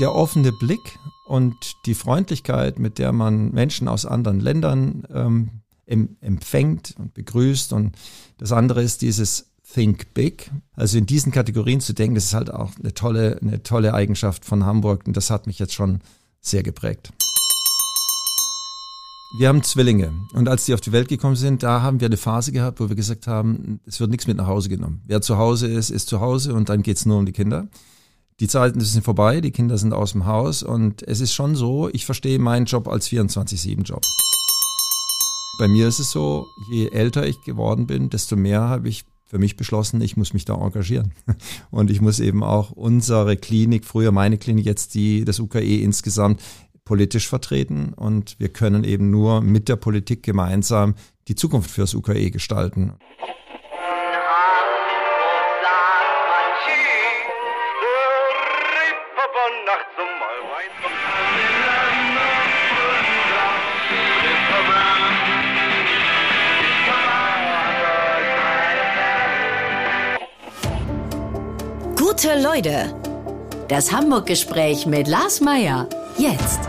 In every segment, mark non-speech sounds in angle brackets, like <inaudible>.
Der offene Blick und die Freundlichkeit, mit der man Menschen aus anderen Ländern ähm, empfängt und begrüßt. Und das andere ist dieses Think Big. Also in diesen Kategorien zu denken, das ist halt auch eine tolle, eine tolle Eigenschaft von Hamburg und das hat mich jetzt schon sehr geprägt. Wir haben Zwillinge und als die auf die Welt gekommen sind, da haben wir eine Phase gehabt, wo wir gesagt haben, es wird nichts mit nach Hause genommen. Wer zu Hause ist, ist zu Hause und dann geht's nur um die Kinder die Zeiten sind vorbei, die Kinder sind aus dem Haus und es ist schon so, ich verstehe meinen Job als 24-7-Job. Bei mir ist es so, je älter ich geworden bin, desto mehr habe ich für mich beschlossen, ich muss mich da engagieren. <laughs> Und ich muss eben auch unsere Klinik, früher meine Klinik, jetzt die, das UKE insgesamt politisch vertreten. Und wir können eben nur mit der Politik gemeinsam die Zukunft fürs UKE gestalten. Gute Leute. Das Hamburg-Gespräch mit Lars Meier. Jetzt.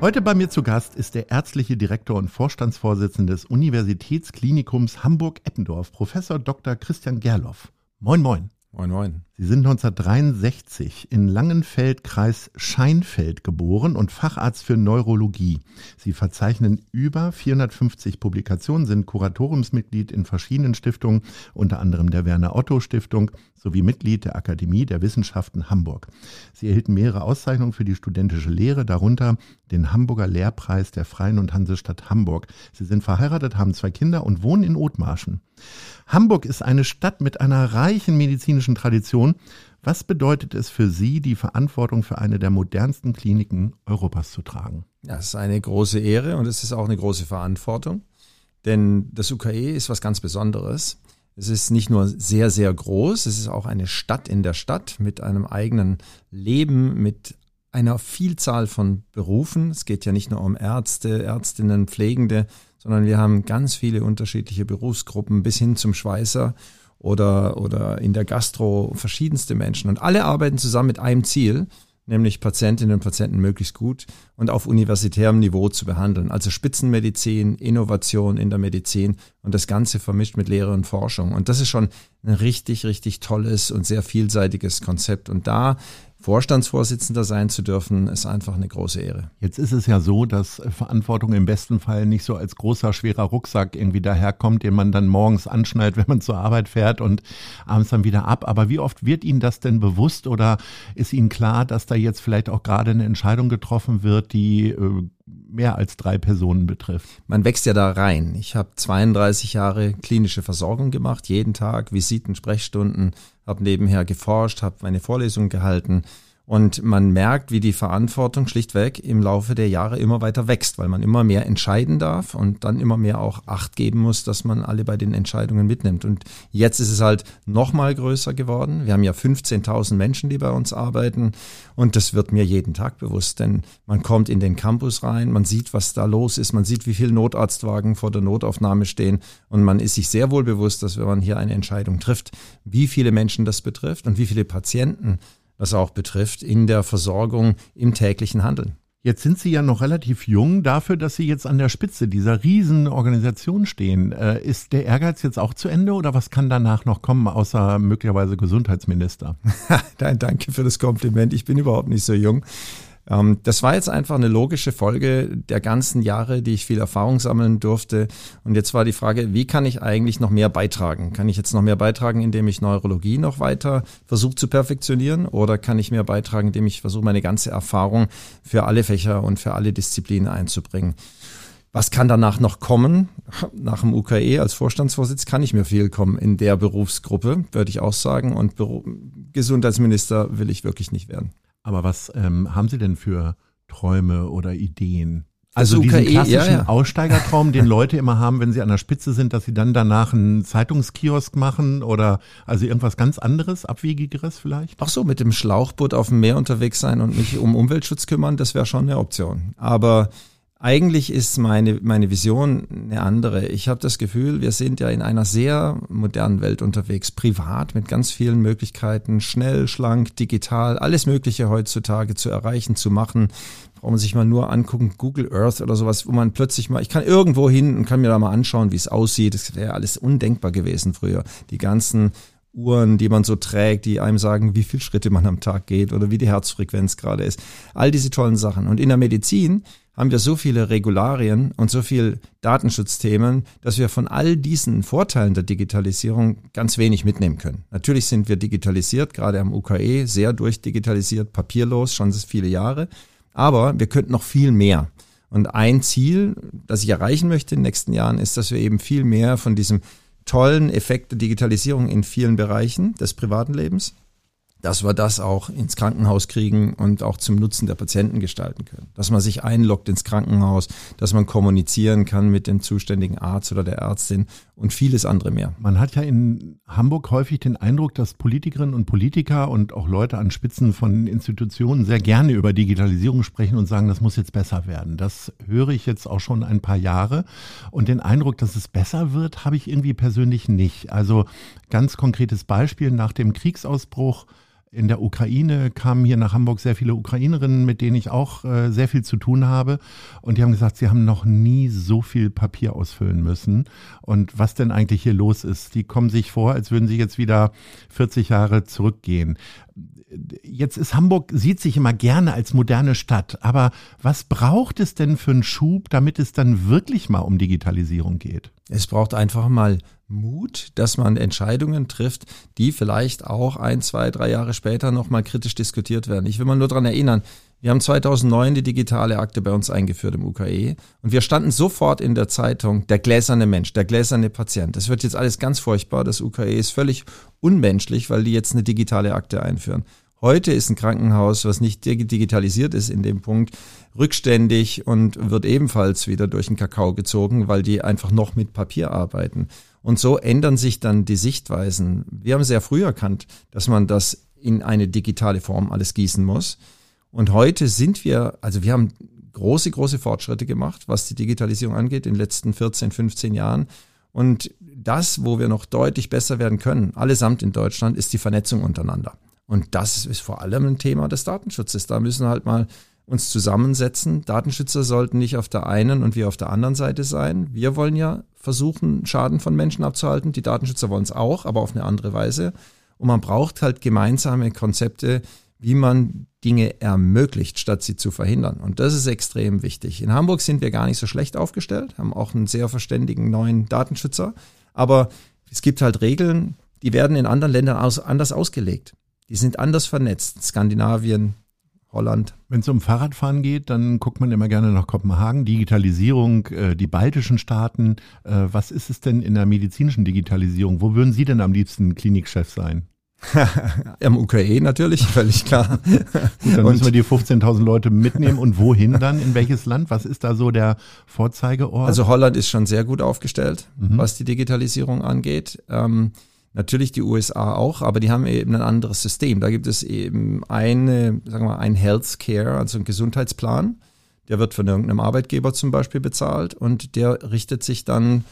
Heute bei mir zu Gast ist der ärztliche Direktor und Vorstandsvorsitzende des Universitätsklinikums Hamburg-Eppendorf, Professor Dr. Christian Gerloff. Moin, moin. Moin, moin. Sie sind 1963 in Langenfeld, Kreis Scheinfeld geboren und Facharzt für Neurologie. Sie verzeichnen über 450 Publikationen, sind Kuratoriumsmitglied in verschiedenen Stiftungen, unter anderem der Werner Otto Stiftung sowie Mitglied der Akademie der Wissenschaften Hamburg. Sie erhielten mehrere Auszeichnungen für die studentische Lehre, darunter den Hamburger Lehrpreis der Freien und Hansestadt Hamburg. Sie sind verheiratet, haben zwei Kinder und wohnen in Othmarschen. Hamburg ist eine Stadt mit einer reichen medizinischen Tradition. Was bedeutet es für Sie, die Verantwortung für eine der modernsten Kliniken Europas zu tragen? Ja, es ist eine große Ehre und es ist auch eine große Verantwortung. Denn das UKE ist was ganz Besonderes. Es ist nicht nur sehr, sehr groß, es ist auch eine Stadt in der Stadt mit einem eigenen Leben, mit einer Vielzahl von Berufen. Es geht ja nicht nur um Ärzte, Ärztinnen, Pflegende, sondern wir haben ganz viele unterschiedliche Berufsgruppen bis hin zum Schweißer oder, oder in der Gastro verschiedenste Menschen. Und alle arbeiten zusammen mit einem Ziel, nämlich Patientinnen und Patienten möglichst gut und auf universitärem Niveau zu behandeln. Also Spitzenmedizin, Innovation in der Medizin und das Ganze vermischt mit Lehre und Forschung. Und das ist schon ein richtig, richtig tolles und sehr vielseitiges Konzept. Und da Vorstandsvorsitzender sein zu dürfen, ist einfach eine große Ehre. Jetzt ist es ja so, dass Verantwortung im besten Fall nicht so als großer, schwerer Rucksack irgendwie daherkommt, den man dann morgens anschnallt, <laughs> wenn man zur Arbeit fährt und abends dann wieder ab. Aber wie oft wird Ihnen das denn bewusst oder ist Ihnen klar, dass da jetzt vielleicht auch gerade eine Entscheidung getroffen wird, die äh, mehr als drei Personen betrifft. Man wächst ja da rein. Ich habe 32 Jahre klinische Versorgung gemacht, jeden Tag Visiten, Sprechstunden, habe nebenher geforscht, habe meine Vorlesungen gehalten und man merkt, wie die Verantwortung schlichtweg im Laufe der Jahre immer weiter wächst, weil man immer mehr entscheiden darf und dann immer mehr auch Acht geben muss, dass man alle bei den Entscheidungen mitnimmt. Und jetzt ist es halt noch mal größer geworden. Wir haben ja 15.000 Menschen, die bei uns arbeiten und das wird mir jeden Tag bewusst, denn man kommt in den Campus rein, man sieht, was da los ist, man sieht, wie viele Notarztwagen vor der Notaufnahme stehen und man ist sich sehr wohl bewusst, dass wenn man hier eine Entscheidung trifft, wie viele Menschen das betrifft und wie viele Patienten was auch betrifft, in der Versorgung im täglichen Handeln. Jetzt sind Sie ja noch relativ jung dafür, dass Sie jetzt an der Spitze dieser riesen Organisation stehen. Äh, ist der Ehrgeiz jetzt auch zu Ende oder was kann danach noch kommen, außer möglicherweise Gesundheitsminister? <laughs> Danke für das Kompliment. Ich bin überhaupt nicht so jung. Ähm, das war jetzt einfach eine logische Folge der ganzen Jahre, die ich viel Erfahrung sammeln durfte. Und jetzt war die Frage, wie kann ich eigentlich noch mehr beitragen? Kann ich jetzt noch mehr beitragen, indem ich Neurologie noch weiter versuche zu perfektionieren? Oder kann ich mehr beitragen, indem ich versuche, meine ganze Erfahrung für alle Fächer und für alle Disziplinen einzubringen? Was kann danach noch kommen? Nach dem UKE als Vorstandsvorsitz kann nicht mehr viel kommen in der Berufsgruppe, würde ich auch sagen. Und Gesundheitsminister will ich wirklich nicht werden. Aber was ähm, haben Sie denn für Träume oder Ideen? Also UKE, diesen klassischen ja, ja. Aussteigertraum, den <laughs> Leute immer haben, wenn sie an der Spitze sind, dass sie dann danach einen Zeitungskiosk machen oder also irgendwas ganz anderes, abwegigeres vielleicht? Ach so, mit dem Schlauchboot auf dem Meer unterwegs sein und mich um Umweltschutz kümmern, das wäre schon eine Option. Aber Eigentlich ist meine, meine Vision eine andere. Ich habe das Gefühl, wir sind ja in einer sehr modernen Welt unterwegs, privat mit ganz vielen Möglichkeiten, schnell, schlank, digital, alles Mögliche heutzutage zu erreichen, zu machen. Braucht man sich mal nur angucken, Google Earth oder sowas, wo man plötzlich mal, ich kann irgendwo hin und kann mir da mal anschauen, wie es aussieht. Das wäre alles undenkbar gewesen früher. Die ganzen Uhren, die man so trägt, die einem sagen, wie viel Schritte man am Tag geht oder wie die Herzfrequenz gerade ist. All diese tollen Sachen. Und in der Medizin haben wir so viele Regularien und so viel Datenschutzthemen, dass wir von all diesen Vorteilen der Digitalisierung ganz wenig mitnehmen können. Natürlich sind wir digitalisiert, gerade am UKE sehr durchdigitalisiert, papierlos, schon viele Jahre. Aber wir könnten noch viel mehr. Und ein Ziel, das ich erreichen möchte in den nächsten Jahren, ist, dass wir eben viel mehr von diesem tollen Effekt der Digitalisierung in vielen Bereichen des privaten Lebens dass wir das auch ins Krankenhaus kriegen und auch zum Nutzen der Patienten gestalten können. Dass man sich einloggt ins Krankenhaus, dass man kommunizieren kann mit dem zuständigen Arzt oder der Ärztin und vieles andere mehr. Man hat ja in Hamburg häufig den Eindruck, dass Politikerinnen und Politiker und auch Leute an Spitzen von Institutionen sehr gerne über Digitalisierung sprechen und sagen, das muss jetzt besser werden. Das höre ich jetzt auch schon ein paar Jahre und den Eindruck, dass es besser wird, habe ich irgendwie persönlich nicht. Also ganz konkretes Beispiel nach dem Kriegsausbruch in der Ukraine kamen hier nach Hamburg sehr viele Ukrainerinnen, mit denen ich auch äh, sehr viel zu tun habe. Und die haben gesagt, sie haben noch nie so viel Papier ausfüllen müssen. Und was denn eigentlich hier los ist, die kommen sich vor, als würden sie jetzt wieder 40 Jahre zurückgehen. Jetzt ist Hamburg, sieht sich immer gerne als moderne Stadt. Aber was braucht es denn für einen Schub, damit es dann wirklich mal um Digitalisierung geht? Es braucht einfach mal Mut, dass man Entscheidungen trifft, die vielleicht auch ein, zwei, drei Jahre später nochmal kritisch diskutiert werden. Ich will mal nur daran erinnern, wir haben 2009 die digitale Akte bei uns eingeführt im UKE und wir standen sofort in der Zeitung, der gläserne Mensch, der gläserne Patient. Das wird jetzt alles ganz furchtbar. Das UKE ist völlig unmenschlich, weil die jetzt eine digitale Akte einführen. Heute ist ein Krankenhaus, was nicht digitalisiert ist in dem Punkt, rückständig und wird ebenfalls wieder durch den Kakao gezogen, weil die einfach noch mit Papier arbeiten. Und so ändern sich dann die Sichtweisen. Wir haben sehr früh erkannt, dass man das in eine digitale Form alles gießen muss. Und heute sind wir, also wir haben große, große Fortschritte gemacht, was die Digitalisierung angeht, in den letzten 14, 15 Jahren. Und das, wo wir noch deutlich besser werden können, allesamt in Deutschland, ist die Vernetzung untereinander. Und das ist vor allem ein Thema des Datenschutzes. Da müssen wir halt mal uns zusammensetzen. Datenschützer sollten nicht auf der einen und wir auf der anderen Seite sein. Wir wollen ja versuchen, Schaden von Menschen abzuhalten. Die Datenschützer wollen es auch, aber auf eine andere Weise. Und man braucht halt gemeinsame Konzepte, wie man Dinge ermöglicht, statt sie zu verhindern. Und das ist extrem wichtig. In Hamburg sind wir gar nicht so schlecht aufgestellt, haben auch einen sehr verständigen neuen Datenschützer. Aber es gibt halt Regeln, die werden in anderen Ländern anders ausgelegt. Die sind anders vernetzt. Skandinavien, Holland. Wenn es um Fahrradfahren geht, dann guckt man immer gerne nach Kopenhagen, Digitalisierung, äh, die baltischen Staaten. Äh, was ist es denn in der medizinischen Digitalisierung? Wo würden Sie denn am liebsten Klinikchef sein? <laughs> Am UKE natürlich, <laughs> völlig klar. Gut, dann müssen wir die 15.000 Leute mitnehmen. Und wohin dann? In welches Land? Was ist da so der Vorzeigeort? Also Holland ist schon sehr gut aufgestellt, mhm. was die Digitalisierung angeht. Ähm, Natürlich die USA auch, aber die haben eben ein anderes System. Da gibt es eben eine, sagen wir mal, ein Healthcare, also ein Gesundheitsplan. Der wird von irgendeinem Arbeitgeber zum Beispiel bezahlt und der richtet sich dann,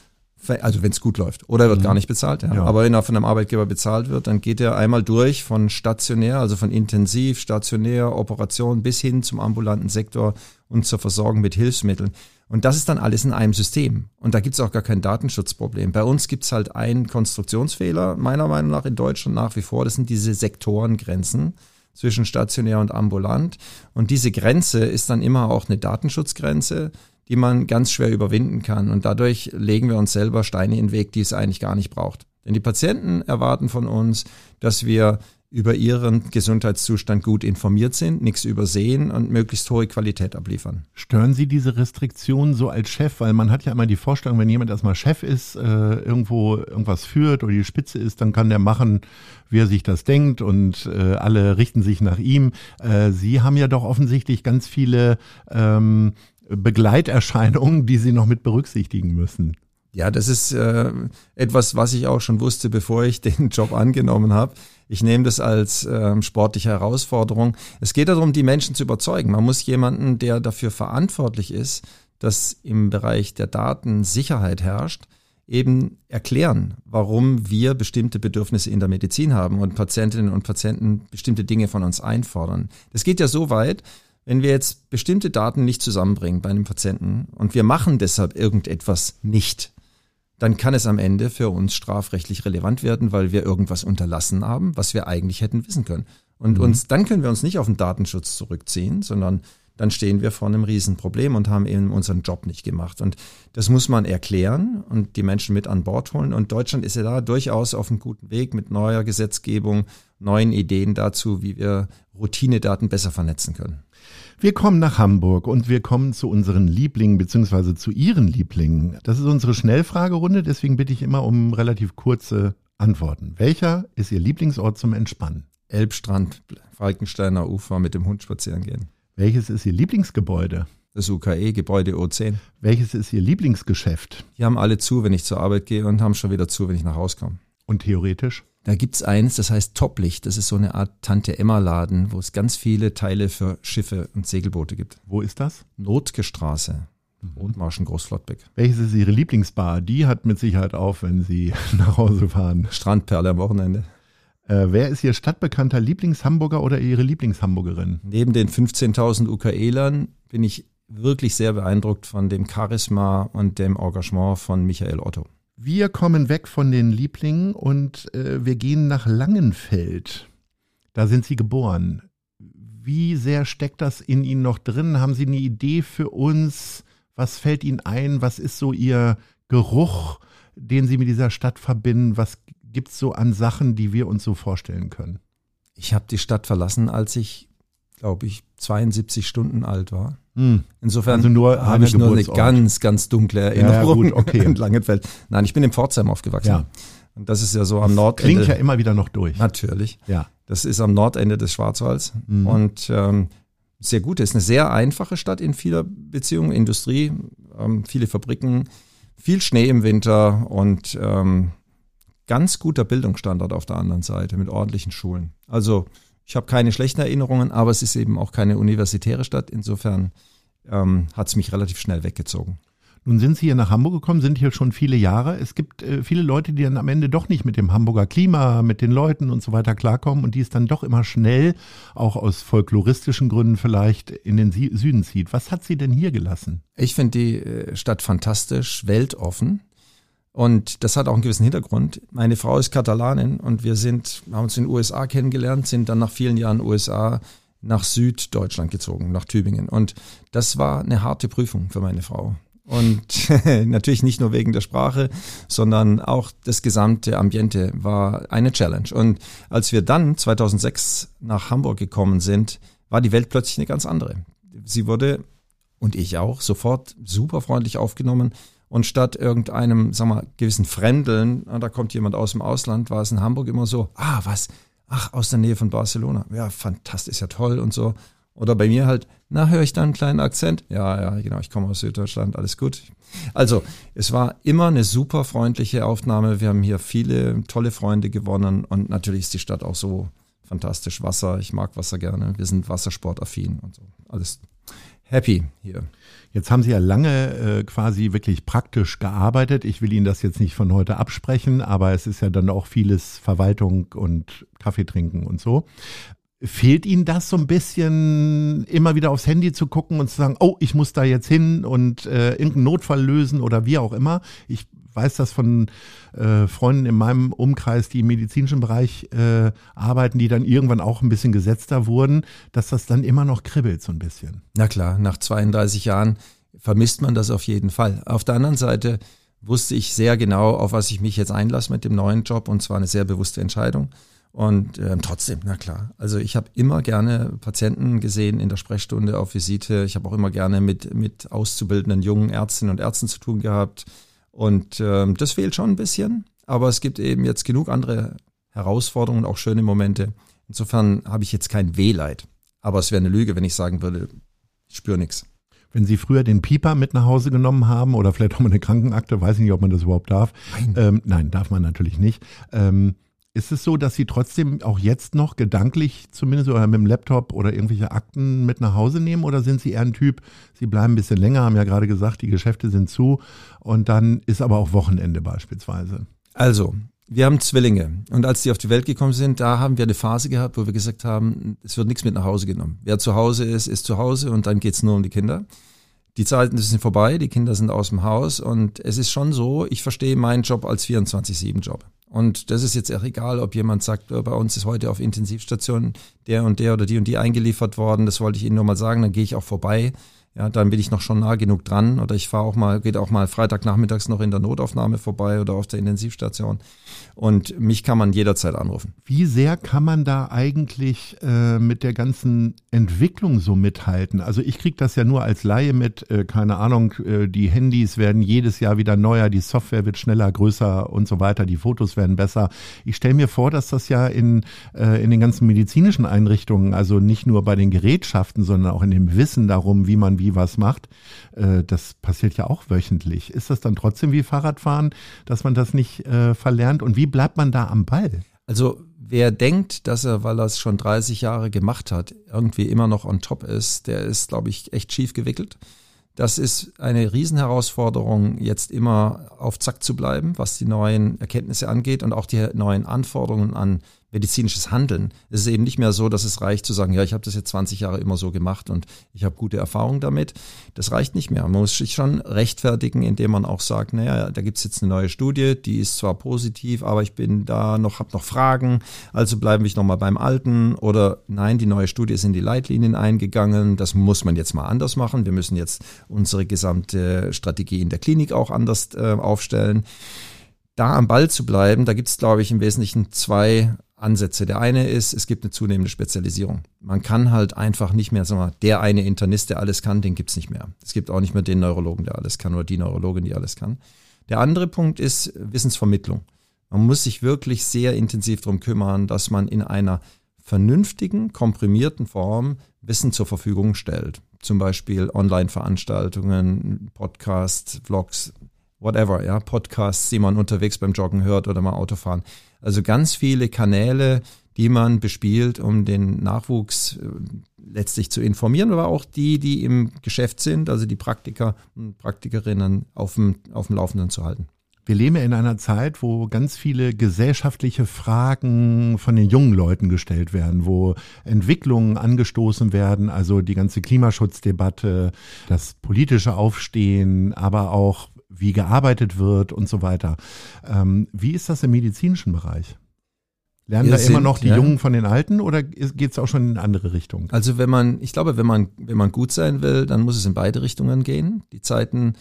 also wenn es gut läuft, oder er wird mhm. gar nicht bezahlt. Ja. ja. Aber wenn er von einem Arbeitgeber bezahlt wird, dann geht er einmal durch von stationär, also von intensiv, stationär, Operation bis hin zum ambulanten Sektor und zur Versorgung mit Hilfsmitteln. Und das ist dann alles in einem System. Und da gibt es auch gar kein Datenschutzproblem. Bei uns gibt es halt einen Konstruktionsfehler, meiner Meinung nach in Deutschland nach wie vor. Das sind diese Sektorengrenzen zwischen stationär und ambulant. Und diese Grenze ist dann immer auch eine Datenschutzgrenze, die man ganz schwer überwinden kann. Und dadurch legen wir uns selber Steine in den Weg, die es eigentlich gar nicht braucht. Denn die Patienten erwarten von uns, dass wir über ihren Gesundheitszustand gut informiert sind, nichts übersehen und möglichst hohe Qualität abliefern. Stören Sie diese Restriktionen so als Chef? Weil man hat ja immer die Vorstellung, wenn jemand erstmal Chef ist, äh, irgendwo irgendwas führt oder die Spitze ist, dann kann der machen, wie er sich das denkt und äh, alle richten sich nach ihm. Äh, Sie haben ja doch offensichtlich ganz viele ähm, Begleiterscheinungen, die Sie noch mit berücksichtigen müssen. Ja, das ist äh, etwas, was ich auch schon wusste, bevor ich den Job angenommen habe. Ich nehme das als ähm, sportliche Herausforderung. Es geht darum, die Menschen zu überzeugen. Man muss jemanden, der dafür verantwortlich ist, dass im Bereich der Datensicherheit herrscht, eben erklären, warum wir bestimmte Bedürfnisse in der Medizin haben und Patientinnen und Patienten bestimmte Dinge von uns einfordern. Das geht ja so weit, wenn wir jetzt bestimmte Daten nicht zusammenbringen bei einem Patienten und wir machen deshalb irgendetwas nicht, dann kann es am Ende für uns strafrechtlich relevant werden, weil wir irgendwas unterlassen haben, was wir eigentlich hätten wissen können. Und mhm. uns, dann können wir uns nicht auf den Datenschutz zurückziehen, sondern dann stehen wir vor einem Riesenproblem und haben eben unseren Job nicht gemacht. Und das muss man erklären und die Menschen mit an Bord holen. Und Deutschland ist ja da durchaus auf einem guten Weg mit neuer Gesetzgebung, neuen Ideen dazu, wie wir Routinedaten besser vernetzen können. Wir kommen nach Hamburg und wir kommen zu unseren Lieblingen beziehungsweise zu Ihren Lieblingen. Das ist unsere Schnellfragerunde, deswegen bitte ich immer um relativ kurze Antworten. Welcher ist Ihr Lieblingsort zum Entspannen? Elbstrand, Falkensteiner Ufer mit dem Hund spazieren gehen. Welches ist Ihr Lieblingsgebäude? Das UKE, Gebäude O10. Welches ist Ihr Lieblingsgeschäft? Die haben alle zu, wenn ich zur Arbeit gehe und haben schon wieder zu, wenn ich nach Hause komme. Und theoretisch? Da gibt's eins, das heißt Toplicht. Das ist so eine Art Tante-Emma-Laden, wo es ganz viele Teile für Schiffe und Segelboote gibt. Wo ist das? Notke Straße. Rotmarschen Großflottbeck. Welches ist Ihre Lieblingsbar? Die hat mit Sicherheit auf, wenn Sie <laughs> nach Hause fahren. Strandperle am Wochenende. Äh, wer ist Ihr stadtbekannter Lieblingshamburger oder Ihre Lieblingshamburgerin? Neben den 15.000 UKElern bin ich wirklich sehr beeindruckt von dem Charisma und dem Engagement von Michael Otto. Wir kommen weg von den Lieblingen und äh, wir gehen nach Langenfeld. Da sind Sie geboren. Wie sehr steckt das in Ihnen noch drin? Haben Sie eine Idee für uns? Was fällt Ihnen ein? Was ist so Ihr Geruch, den Sie mit dieser Stadt verbinden? Was gibt es so an Sachen, die wir uns so vorstellen können? Ich habe die Stadt verlassen, als ich, glaube ich, 72 Stunden alt war. Hm. Insofern also habe ich nur eine ganz, ganz dunkle Erinnerung ja, gut, <laughs> okay. in Langenfeld. Nein, ich bin in Pforzheim aufgewachsen. Ja. Und das ist ja so am Nordende. Klingt ja immer wieder noch durch. Natürlich. Ja. Das ist am Nordende des Schwarzwalds. Mhm. Und ähm, sehr gut. Es ist eine sehr einfache Stadt in vieler Beziehung. Industrie, ähm, viele Fabriken, viel Schnee im Winter und ähm, ganz guter Bildungsstandard auf der anderen Seite mit ordentlichen Schulen. Also ich habe keine schlechten Erinnerungen, aber es ist eben auch keine universitäre Stadt. Insofern ähm, hat es mich relativ schnell weggezogen. Nun sind Sie hier nach Hamburg gekommen, sind hier schon viele Jahre. Es gibt äh, viele Leute, die dann am Ende doch nicht mit dem Hamburger Klima, mit den Leuten und so weiter klarkommen und die es dann doch immer schnell, auch aus folkloristischen Gründen vielleicht, in den Süden zieht. Was hat Sie denn hier gelassen? Ich finde die äh, Stadt fantastisch, weltoffen. Und das hat auch einen gewissen Hintergrund. Meine Frau ist Katalanin und wir sind, haben uns in den USA kennengelernt, sind dann nach vielen Jahren USA nach Süddeutschland gezogen, nach Tübingen. Und das war eine harte Prüfung für meine Frau. Und <laughs> natürlich nicht nur wegen der Sprache, sondern auch das gesamte Ambiente war eine Challenge. Und als wir dann 2006 nach Hamburg gekommen sind, war die Welt plötzlich eine ganz andere. Sie wurde, und ich auch, sofort super freundlich aufgenommen. Und statt irgendeinem, sag mal, gewissen Fremdeln, da kommt jemand aus dem Ausland, war es in Hamburg immer so, ah, was, ach, aus der Nähe von Barcelona. Ja, fantastisch, ja toll und so. Oder bei mir halt, na, höre ich da einen kleinen Akzent? Ja, ja, genau, ich komme aus Süddeutschland, alles gut. Also, es war immer eine super freundliche Aufnahme. Wir haben hier viele tolle Freunde gewonnen und natürlich ist die Stadt auch so fantastisch. Wasser, ich mag Wasser gerne. Wir sind wassersportaffin und so. Alles happy hier. Jetzt haben Sie ja lange äh, quasi wirklich praktisch gearbeitet. Ich will Ihnen das jetzt nicht von heute absprechen, aber es ist ja dann auch vieles Verwaltung und Kaffee trinken und so. Fehlt Ihnen das so ein bisschen, immer wieder aufs Handy zu gucken und zu sagen, oh, ich muss da jetzt hin und äh, irgendeinen Notfall lösen oder wie auch immer? Ich weiß das von äh, Freunden in meinem Umkreis, die im medizinischen Bereich äh, arbeiten, die dann irgendwann auch ein bisschen gesetzter wurden, dass das dann immer noch kribbelt so ein bisschen. Na klar, nach 32 Jahren vermisst man das auf jeden Fall. Auf der anderen Seite wusste ich sehr genau, auf was ich mich jetzt einlasse mit dem neuen Job und zwar eine sehr bewusste Entscheidung. Und äh, trotzdem, na klar. Also ich habe immer gerne Patienten gesehen in der Sprechstunde auf Visite. Ich habe auch immer gerne mit, mit auszubildenden jungen Ärztinnen und Ärzten zu tun gehabt. Und ähm, das fehlt schon ein bisschen, aber es gibt eben jetzt genug andere Herausforderungen, auch schöne Momente. Insofern habe ich jetzt kein Wehleid. Aber es wäre eine Lüge, wenn ich sagen würde, ich spüre nichts. Wenn Sie früher den Pieper mit nach Hause genommen haben oder vielleicht auch mal eine Krankenakte, weiß ich nicht, ob man das überhaupt darf. Nein, ähm, nein darf man natürlich nicht. Ähm, Ist es so, dass Sie trotzdem auch jetzt noch gedanklich zumindest oder mit dem Laptop oder irgendwelche Akten mit nach Hause nehmen oder sind Sie eher ein Typ, Sie bleiben ein bisschen länger, haben ja gerade gesagt, die Geschäfte sind zu und dann ist aber auch Wochenende beispielsweise? Also, wir haben Zwillinge und als die auf die Welt gekommen sind, da haben wir eine Phase gehabt, wo wir gesagt haben, es wird nichts mit nach Hause genommen. Wer zu Hause ist, ist zu Hause und dann geht's nur um die Kinder. Die Zeiten sind vorbei, die Kinder sind aus dem Haus und es ist schon so, ich verstehe meinen Job als 24-7-Job. Und das ist jetzt auch egal, ob jemand sagt, äh, bei uns ist heute auf Intensivstation der und der oder die und die eingeliefert worden. Das wollte ich Ihnen nur mal sagen. Dann gehe ich auch vorbei. Ja, dann bin ich noch schon nah genug dran oder ich fahre auch mal, geht auch mal Freitagnachmittags noch in der Notaufnahme vorbei oder auf der Intensivstation. Und mich kann man jederzeit anrufen. Wie sehr kann man da eigentlich äh, mit der ganzen Entwicklung so mithalten? Also ich kriege das ja nur als Laie mit, äh, keine Ahnung, äh, die Handys werden jedes Jahr wieder neuer, die Software wird schneller, größer und so weiter, die Fotos werden besser. Ich stelle mir vor, dass das ja in, äh, in den ganzen medizinischen Einrichtungen, also nicht nur bei den Gerätschaften, sondern auch in dem Wissen darum, wie man wie was macht. Äh, das passiert ja auch wöchentlich. Ist das dann trotzdem wie Fahrradfahren, dass man das nicht äh, verlernt? Und wie bleibt man da am Ball? Also wer denkt, dass er, weil er es schon 30 Jahre gemacht hat, irgendwie immer noch on top ist, der ist, glaube ich, echt schief gewickelt. Das ist eine Riesenherausforderung, jetzt immer auf Zack zu bleiben, was die neuen Erkenntnisse angeht und auch die neuen Anforderungen an medizinisches Handeln. Es ist eben nicht mehr so, dass es reicht zu sagen, ja, ich habe das jetzt 20 Jahre immer so gemacht und ich habe gute Erfahrungen damit. Das reicht nicht mehr. Man muss sich schon rechtfertigen, indem man auch sagt, naja, da gibt's jetzt eine neue Studie, die ist zwar positiv, aber ich bin da noch, habe noch Fragen, also bleiben wir nochmal beim Alten. Oder nein, die neue Studie ist in die Leitlinien eingegangen, das muss man jetzt mal anders machen. Wir müssen jetzt unsere gesamte Strategie in der Klinik auch anders äh, aufstellen da am Ball zu bleiben, da gibt es, glaube ich, im Wesentlichen zwei Ansätze. Der eine ist, es gibt eine zunehmende Spezialisierung. Man kann halt einfach nicht mehr, sagen wir der eine Internist, der alles kann, den gibt's nicht mehr. Es gibt auch nicht mehr den Neurologen, der alles kann oder die Neurologin, die alles kann. Der andere Punkt ist Wissensvermittlung. Man muss sich wirklich sehr intensiv darum kümmern, dass man in einer vernünftigen, komprimierten Form Wissen zur Verfügung stellt. Zum Beispiel Online-Veranstaltungen, Podcasts, Vlogs, whatever, ja, Podcasts, die man unterwegs beim Joggen hört oder mal Autofahren. Also ganz viele Kanäle, die man bespielt, um den Nachwuchs äh, letztlich zu informieren, aber auch die, die im Geschäft sind, also die Praktiker und Praktikerinnen auf dem, auf dem Laufenden zu halten. Wir leben in einer Zeit, wo ganz viele gesellschaftliche Fragen von den jungen Leuten gestellt werden, wo Entwicklungen angestoßen werden, also die ganze Klimaschutzdebatte, das politische Aufstehen, aber auch wie gearbeitet wird und so weiter. Ähm, wie ist das im medizinischen Bereich? Lernen Wir da sind, immer noch die ja. Jungen von den Alten oder geht es auch schon in andere Richtungen? Also wenn man, ich glaube, wenn man, wenn man gut sein will, dann muss es in beide Richtungen gehen. Die Zeiten,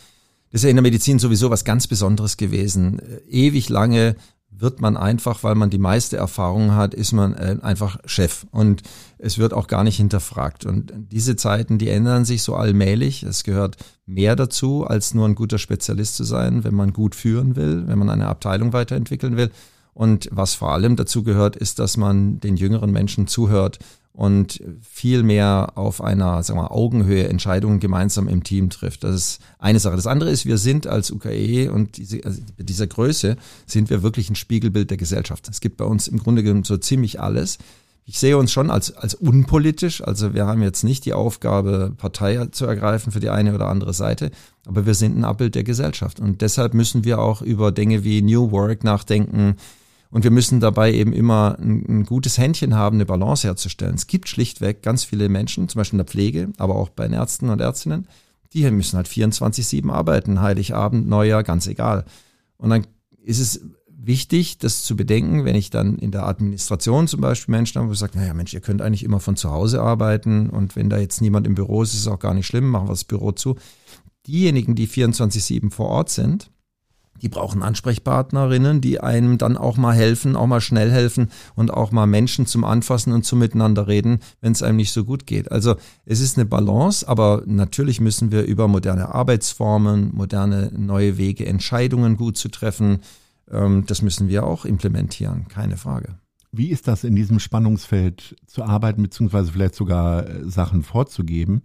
das ist ja in der Medizin sowieso was ganz Besonderes gewesen. Ewig lange wird man einfach, weil man die meiste Erfahrung hat, ist man äh, einfach Chef und es wird auch gar nicht hinterfragt. Und diese Zeiten, die ändern sich so allmählich. Es gehört mehr dazu, als nur ein guter Spezialist zu sein, wenn man gut führen will, wenn man eine Abteilung weiterentwickeln will. Und was vor allem dazu gehört, ist, dass man den jüngeren Menschen zuhört und viel mehr auf einer sagen wir, Augenhöhe Entscheidungen gemeinsam im Team trifft. Das ist eine Sache. Das andere ist, wir sind als UKE und diese, also dieser Größe sind wir wirklich ein Spiegelbild der Gesellschaft. Es gibt bei uns im Grunde genommen so ziemlich alles. Ich sehe uns schon als, als unpolitisch. Also wir haben jetzt nicht die Aufgabe, Partei zu ergreifen für die eine oder andere Seite, aber wir sind ein Abbild der Gesellschaft. Und deshalb müssen wir auch über Dinge wie New Work nachdenken, und wir müssen dabei eben immer ein, ein, gutes Händchen haben, eine Balance herzustellen. Es gibt schlichtweg ganz viele Menschen, zum Beispiel in der Pflege, aber auch bei den Ärzten und Ärztinnen, die müssen halt 24-7 arbeiten, Heiligabend, Neujahr, ganz egal. Und dann ist es wichtig, das zu bedenken, wenn ich dann in der Administration zum Beispiel Menschen habe, wo ich sage, naja Mensch, ihr könnt eigentlich immer von zu Hause arbeiten und wenn da jetzt niemand im Büro ist, ist es auch gar nicht schlimm, machen wir das Büro zu. Diejenigen, die 24-7 vor Ort sind, die brauchen Ansprechpartnerinnen, die einem dann auch mal helfen, auch mal schnell helfen und auch mal Menschen zum Anfassen und zum Miteinander reden, wenn es einem nicht so gut geht. Also es ist eine Balance, aber natürlich müssen wir über moderne Arbeitsformen, moderne neue Wege, Entscheidungen gut zu treffen, ähm, das müssen wir auch implementieren, keine Frage. Wie ist das in diesem Spannungsfeld zu arbeiten, beziehungsweise vielleicht sogar äh, Sachen vorzugeben?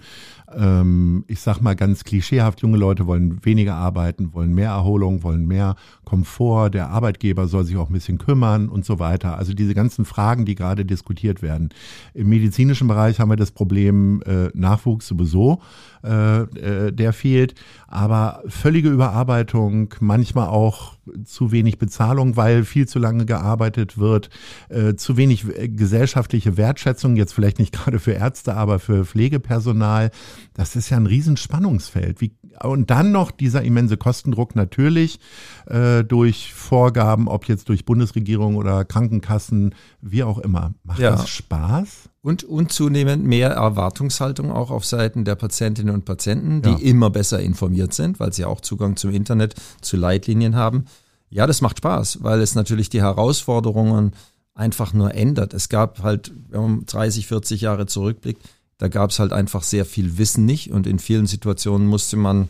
Ähm, ich sag mal ganz klischeehaft, junge Leute wollen weniger arbeiten, wollen mehr Erholung, wollen mehr Komfort, der Arbeitgeber soll sich auch ein bisschen kümmern und so weiter. Also diese ganzen Fragen, die gerade diskutiert werden. Im medizinischen Bereich haben wir das Problem äh, Nachwuchs sowieso, äh, äh, der fehlt, aber völlige Überarbeitung, manchmal auch zu wenig Bezahlung, weil viel zu lange gearbeitet wird, äh, zu wenig äh, gesellschaftliche Wertschätzung, jetzt vielleicht nicht <laughs> gerade für Ärzte, aber für Pflegepersonal. Das ist ja ein Riesenspannungsfeld. Wie, und dann noch dieser immense Kostendruck natürlich äh, durch Vorgaben, ob jetzt durch Bundesregierung oder Krankenkassen, wie auch immer. Macht ja. das Spaß? Und, und zunehmend mehr Erwartungshaltung auch auf Seiten der Patientinnen und Patienten, die ja. immer besser informiert sind, weil sie auch Zugang zum Internet, zu Leitlinien haben. Ja, das macht Spaß, weil es natürlich die Herausforderungen einfach nur ändert. Es gab halt, wenn man 30, 40 Jahre zurückblickt, da gab es halt einfach sehr viel Wissen nicht und in vielen Situationen musste man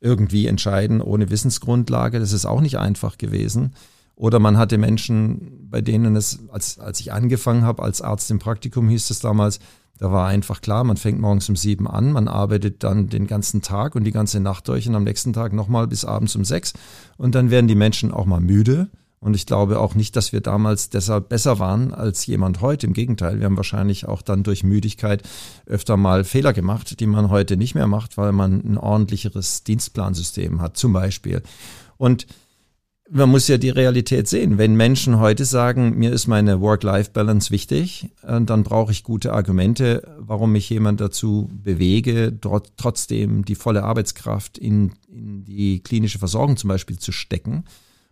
irgendwie entscheiden ohne Wissensgrundlage. Das ist auch nicht einfach gewesen. Oder man hatte Menschen, bei denen es, als, als ich angefangen habe als Arzt im Praktikum, hieß es damals, da war einfach klar, man fängt morgens um sieben an, man arbeitet dann den ganzen Tag und die ganze Nacht durch und am nächsten Tag nochmal bis abends um sechs. Und dann werden die Menschen auch mal müde. Und ich glaube auch nicht, dass wir damals deshalb besser waren als jemand heute. Im Gegenteil, wir haben wahrscheinlich auch dann durch Müdigkeit öfter mal Fehler gemacht, die man heute nicht mehr macht, weil man ein ordentlicheres Dienstplansystem hat, zum Beispiel. Und man muss ja die Realität sehen. Wenn Menschen heute sagen, mir ist meine Work-Life-Balance wichtig, äh, dann brauche ich gute Argumente, warum mich jemand dazu bewege, trotzdem die volle Arbeitskraft in, in die klinische Versorgung zum Beispiel zu stecken.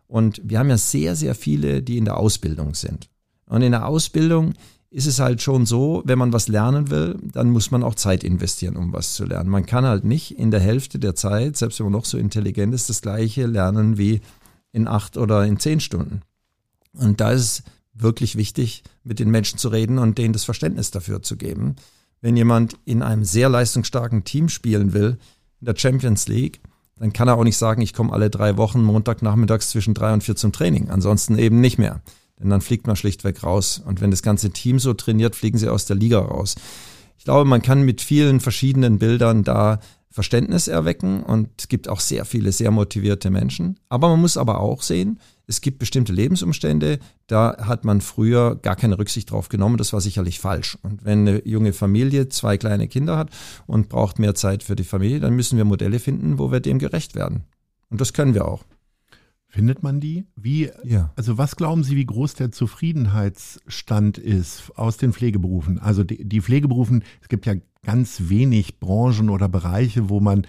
Und wir haben ja sehr, sehr viele, die in der Ausbildung sind. Und in der Ausbildung ist es halt schon so, wenn man was lernen will, dann muss man auch Zeit investieren, um was zu lernen. Man kann halt nicht in der Hälfte der Zeit, selbst wenn man noch so intelligent ist, das gleiche lernen wie in acht oder in zehn Stunden. Und da ist es wirklich wichtig, mit den Menschen zu reden und denen das Verständnis dafür zu geben. Wenn jemand in einem sehr leistungsstarken Team spielen will, in der Champions League, dann kann er auch nicht sagen, ich komme alle drei Wochen Montagnachmittags zwischen drei und vier zum Training. Ansonsten eben nicht mehr. Denn dann fliegt man schlichtweg raus. Und wenn das ganze Team so trainiert, fliegen sie aus der Liga raus. Ich glaube, man kann mit vielen verschiedenen Bildern da Verständnis erwecken und es gibt auch sehr viele sehr motivierte Menschen. Aber man muss aber auch sehen, es gibt bestimmte Lebensumstände, da hat man früher gar keine Rücksicht drauf genommen. Das war sicherlich falsch. Und wenn eine junge Familie zwei kleine Kinder hat und braucht mehr Zeit für die Familie, dann müssen wir Modelle finden, wo wir dem gerecht werden. Und das können wir auch. Findet man die? Wie, ja. also was glauben Sie, wie groß der Zufriedenheitsstand ist aus den Pflegeberufen? Also die, die Pflegeberufen, es gibt ja ganz wenig Branchen oder Bereiche, wo man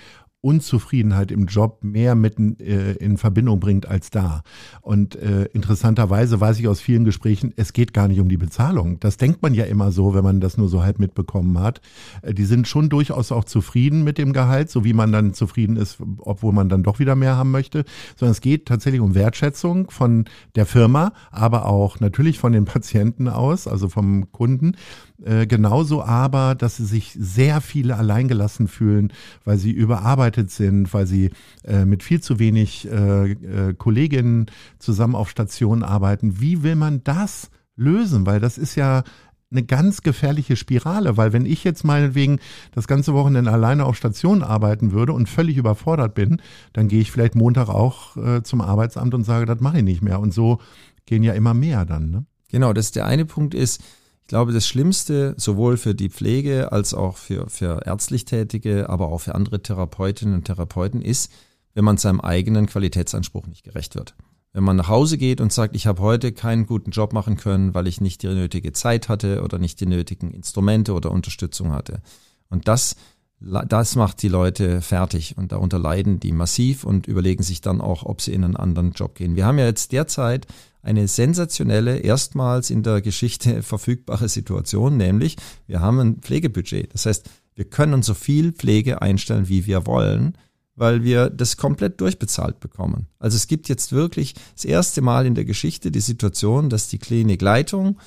Unzufriedenheit im Job mehr mit äh, in Verbindung bringt als da. Und äh, interessanterweise weiß ich aus vielen Gesprächen, es geht gar nicht um die Bezahlung. Das denkt man ja immer so, wenn man das nur so halb mitbekommen hat. Äh, die sind schon durchaus auch zufrieden mit dem Gehalt, so wie man dann zufrieden ist, obwohl man dann doch wieder mehr haben möchte. Sondern es geht tatsächlich um Wertschätzung von der Firma, aber auch natürlich von den Patienten aus, also vom Kunden. Äh, genauso aber, dass sie sich sehr viele alleingelassen fühlen, weil sie überarbeitet sind, weil sie äh, mit viel zu wenig äh, äh, Kolleginnen zusammen auf Stationen arbeiten. Wie will man das lösen? Weil das ist ja eine ganz gefährliche Spirale, weil wenn ich jetzt meinetwegen das ganze Wochenende alleine auf Station arbeiten würde und völlig überfordert bin, dann gehe ich vielleicht Montag auch äh, zum Arbeitsamt und sage, das mache ich nicht mehr. Und so gehen ja immer mehr dann. Ne? Genau, das ist der eine Punkt ist, ich glaube, das Schlimmste sowohl für die Pflege als auch für, für ärztlich Tätige, aber auch für andere Therapeutinnen und Therapeuten ist, wenn man seinem eigenen Qualitätsanspruch nicht gerecht wird. Wenn man nach Hause geht und sagt, ich habe heute keinen guten Job machen können, weil ich nicht die nötige Zeit hatte oder nicht die nötigen Instrumente oder Unterstützung hatte. Und das, das macht die Leute fertig und darunter leiden die massiv und überlegen sich dann auch, ob sie in einen anderen Job gehen. Wir haben ja jetzt derzeit eine sensationelle, erstmals in der Geschichte <laughs> verfügbare Situation, nämlich wir haben ein Pflegebudget. Das heißt, wir können so viel Pflege einstellen, wie wir wollen, weil wir das komplett durchbezahlt bekommen. Also es gibt jetzt wirklich das erste Mal in der Geschichte die Situation, dass die Klinikleitung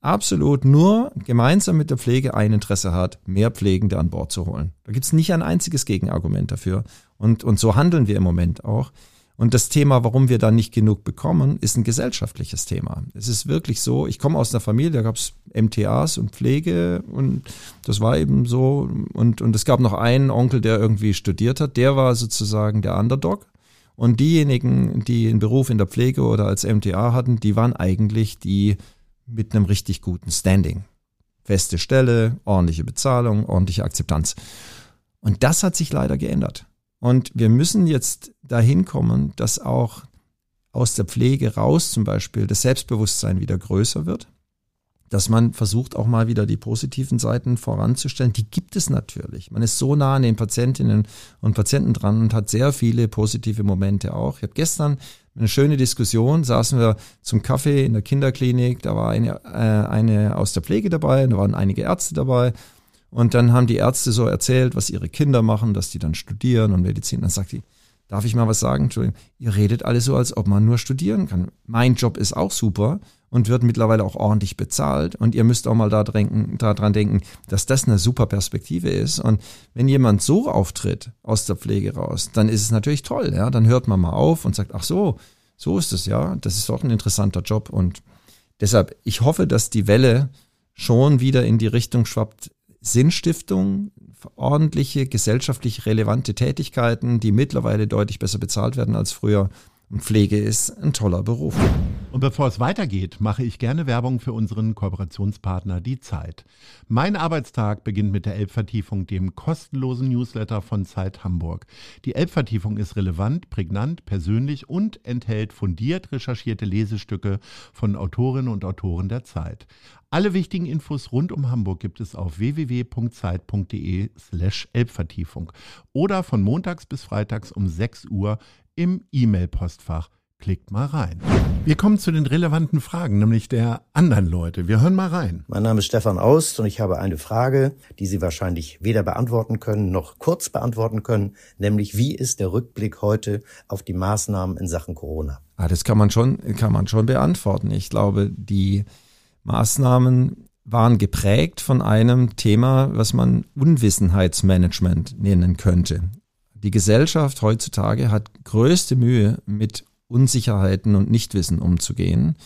absolut nur gemeinsam mit der Pflege ein Interesse hat, mehr Pflegende an Bord zu holen. Da gibt es nicht ein einziges Gegenargument dafür. Und, und so handeln wir im Moment auch. Und das Thema, warum wir da nicht genug bekommen, ist ein gesellschaftliches Thema. Es ist wirklich so, ich komme aus einer Familie, da gab es MTAs und Pflege und das war eben so. Und, und es gab noch einen Onkel, der irgendwie studiert hat, der war sozusagen der Underdog. Und diejenigen, die einen Beruf in der Pflege oder als MTA hatten, die waren eigentlich die mit einem richtig guten Standing. Feste Stelle, ordentliche Bezahlung, ordentliche Akzeptanz. Und das hat sich leider geändert. Und wir müssen jetzt dahin kommen, dass auch aus der Pflege raus zum Beispiel das Selbstbewusstsein wieder größer wird. Dass man versucht auch mal wieder die positiven Seiten voranzustellen. Die gibt es natürlich. Man ist so nah an den Patientinnen und Patienten dran und hat sehr viele positive Momente auch. Ich habe gestern eine schöne Diskussion, saßen wir zum Kaffee in der Kinderklinik, da war eine, äh, eine aus der Pflege dabei, da waren einige Ärzte dabei und dann haben die Ärzte so erzählt, was ihre Kinder machen, dass die dann studieren und Medizin. Dann sagt die, darf ich mal was sagen? Entschuldigung, ihr redet alle so, als ob man nur studieren kann. Mein Job ist auch super und wird mittlerweile auch ordentlich bezahlt. Und ihr müsst auch mal da daran denken, dass das eine super Perspektive ist. Und wenn jemand so auftritt aus der Pflege raus, dann ist es natürlich toll. Ja, dann hört man mal auf und sagt, ach so, so ist es ja. Das ist doch ein interessanter Job. Und deshalb, ich hoffe, dass die Welle schon wieder in die Richtung schwappt, Sinnstiftung, ordentliche, gesellschaftlich relevante Tätigkeiten, die mittlerweile deutlich besser bezahlt werden als früher. Und Pflege ist ein toller Beruf. Und bevor es weitergeht, mache ich gerne Werbung für unseren Kooperationspartner Die Zeit. Mein Arbeitstag beginnt mit der Elbvertiefung, dem kostenlosen Newsletter von Zeit Hamburg. Die Elbvertiefung ist relevant, prägnant, persönlich und enthält fundiert recherchierte Lesestücke von Autorinnen und Autoren der Zeit. Alle wichtigen Infos rund um Hamburg gibt es auf www.zeit.de slash Elbvertiefung oder von montags bis freitags um 6 Uhr im E-Mail-Postfach. Klickt mal rein. Wir kommen zu den relevanten Fragen, nämlich der anderen Leute. Wir hören mal rein. Mein Name ist Stefan Aust und ich habe eine Frage, die Sie wahrscheinlich weder beantworten können noch kurz beantworten können, nämlich wie ist der Rückblick heute auf die Maßnahmen in Sachen Corona? Ah, das kann man schon, kann man schon beantworten. Ich glaube, die Maßnahmen waren geprägt von einem Thema, was man Unwissenheitsmanagement nennen könnte. Die Gesellschaft heutzutage hat größte Mühe, mit Unsicherheiten und Nichtwissen umzugehen.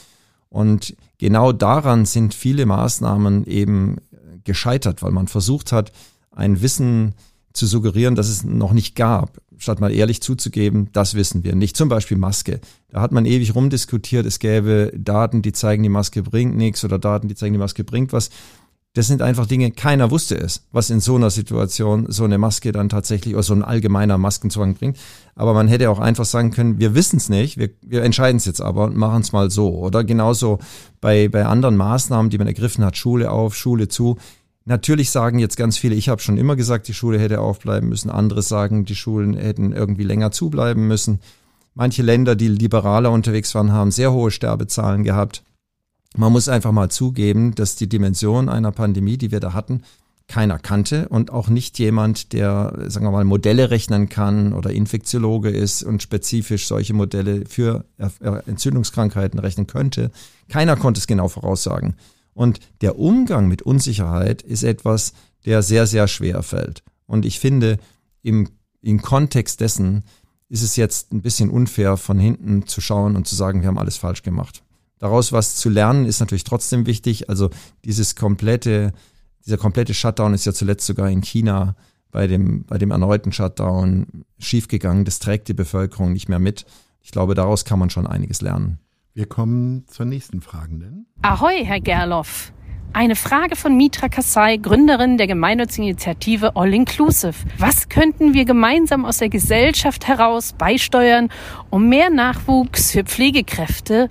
Und genau daran sind viele Maßnahmen eben gescheitert, weil man versucht hat, ein Wissen zu suggerieren, dass es noch nicht gab statt mal ehrlich zuzugeben, das wissen wir nicht. Zum Beispiel Maske. Da hat man ewig rumdiskutiert, es gäbe Daten, die zeigen, die Maske bringt nichts oder Daten, die zeigen, die Maske bringt was. Das sind einfach Dinge, keiner wusste es, was in so einer Situation so eine Maske dann tatsächlich oder so ein allgemeiner Maskenzwang bringt. Aber man hätte auch einfach sagen können, wir wissen es nicht, wir, wir entscheiden es jetzt aber und machen es mal so. Oder genauso bei, bei anderen Maßnahmen, die man ergriffen hat, Schule auf, Schule zu Natürlich sagen jetzt ganz viele, ich habe schon immer gesagt, die Schule hätte aufbleiben müssen. Andere sagen, die Schulen hätten irgendwie länger zubleiben müssen. Manche Länder, die liberaler unterwegs waren, haben sehr hohe Sterbezahlen gehabt. Man muss einfach mal zugeben, dass die Dimension einer Pandemie, die wir da hatten, keiner kannte und auch nicht jemand, der, sagen wir mal, Modelle rechnen kann oder Infektiologe ist und spezifisch solche Modelle für Entzündungskrankheiten rechnen könnte. Keiner konnte es genau voraussagen. Und der Umgang mit Unsicherheit ist etwas, der sehr, sehr schwer fällt. Und ich finde, im, im Kontext dessen ist es jetzt ein bisschen unfair, von hinten zu schauen und zu sagen, wir haben alles falsch gemacht. Daraus was zu lernen ist natürlich trotzdem wichtig. Also dieses komplette, dieser komplette Shutdown ist ja zuletzt sogar in China bei dem, bei dem erneuten Shutdown schiefgegangen. Das trägt die Bevölkerung nicht mehr mit. Ich glaube, daraus kann man schon einiges lernen. Wir kommen zur nächsten Fragenden. Ahoi, Herr Gerloff. Eine Frage von Mitra Kassai, Gründerin der gemeinnützigen Initiative All Inclusive. Was könnten wir gemeinsam aus der Gesellschaft heraus beisteuern, um mehr Nachwuchs für Pflegekräfte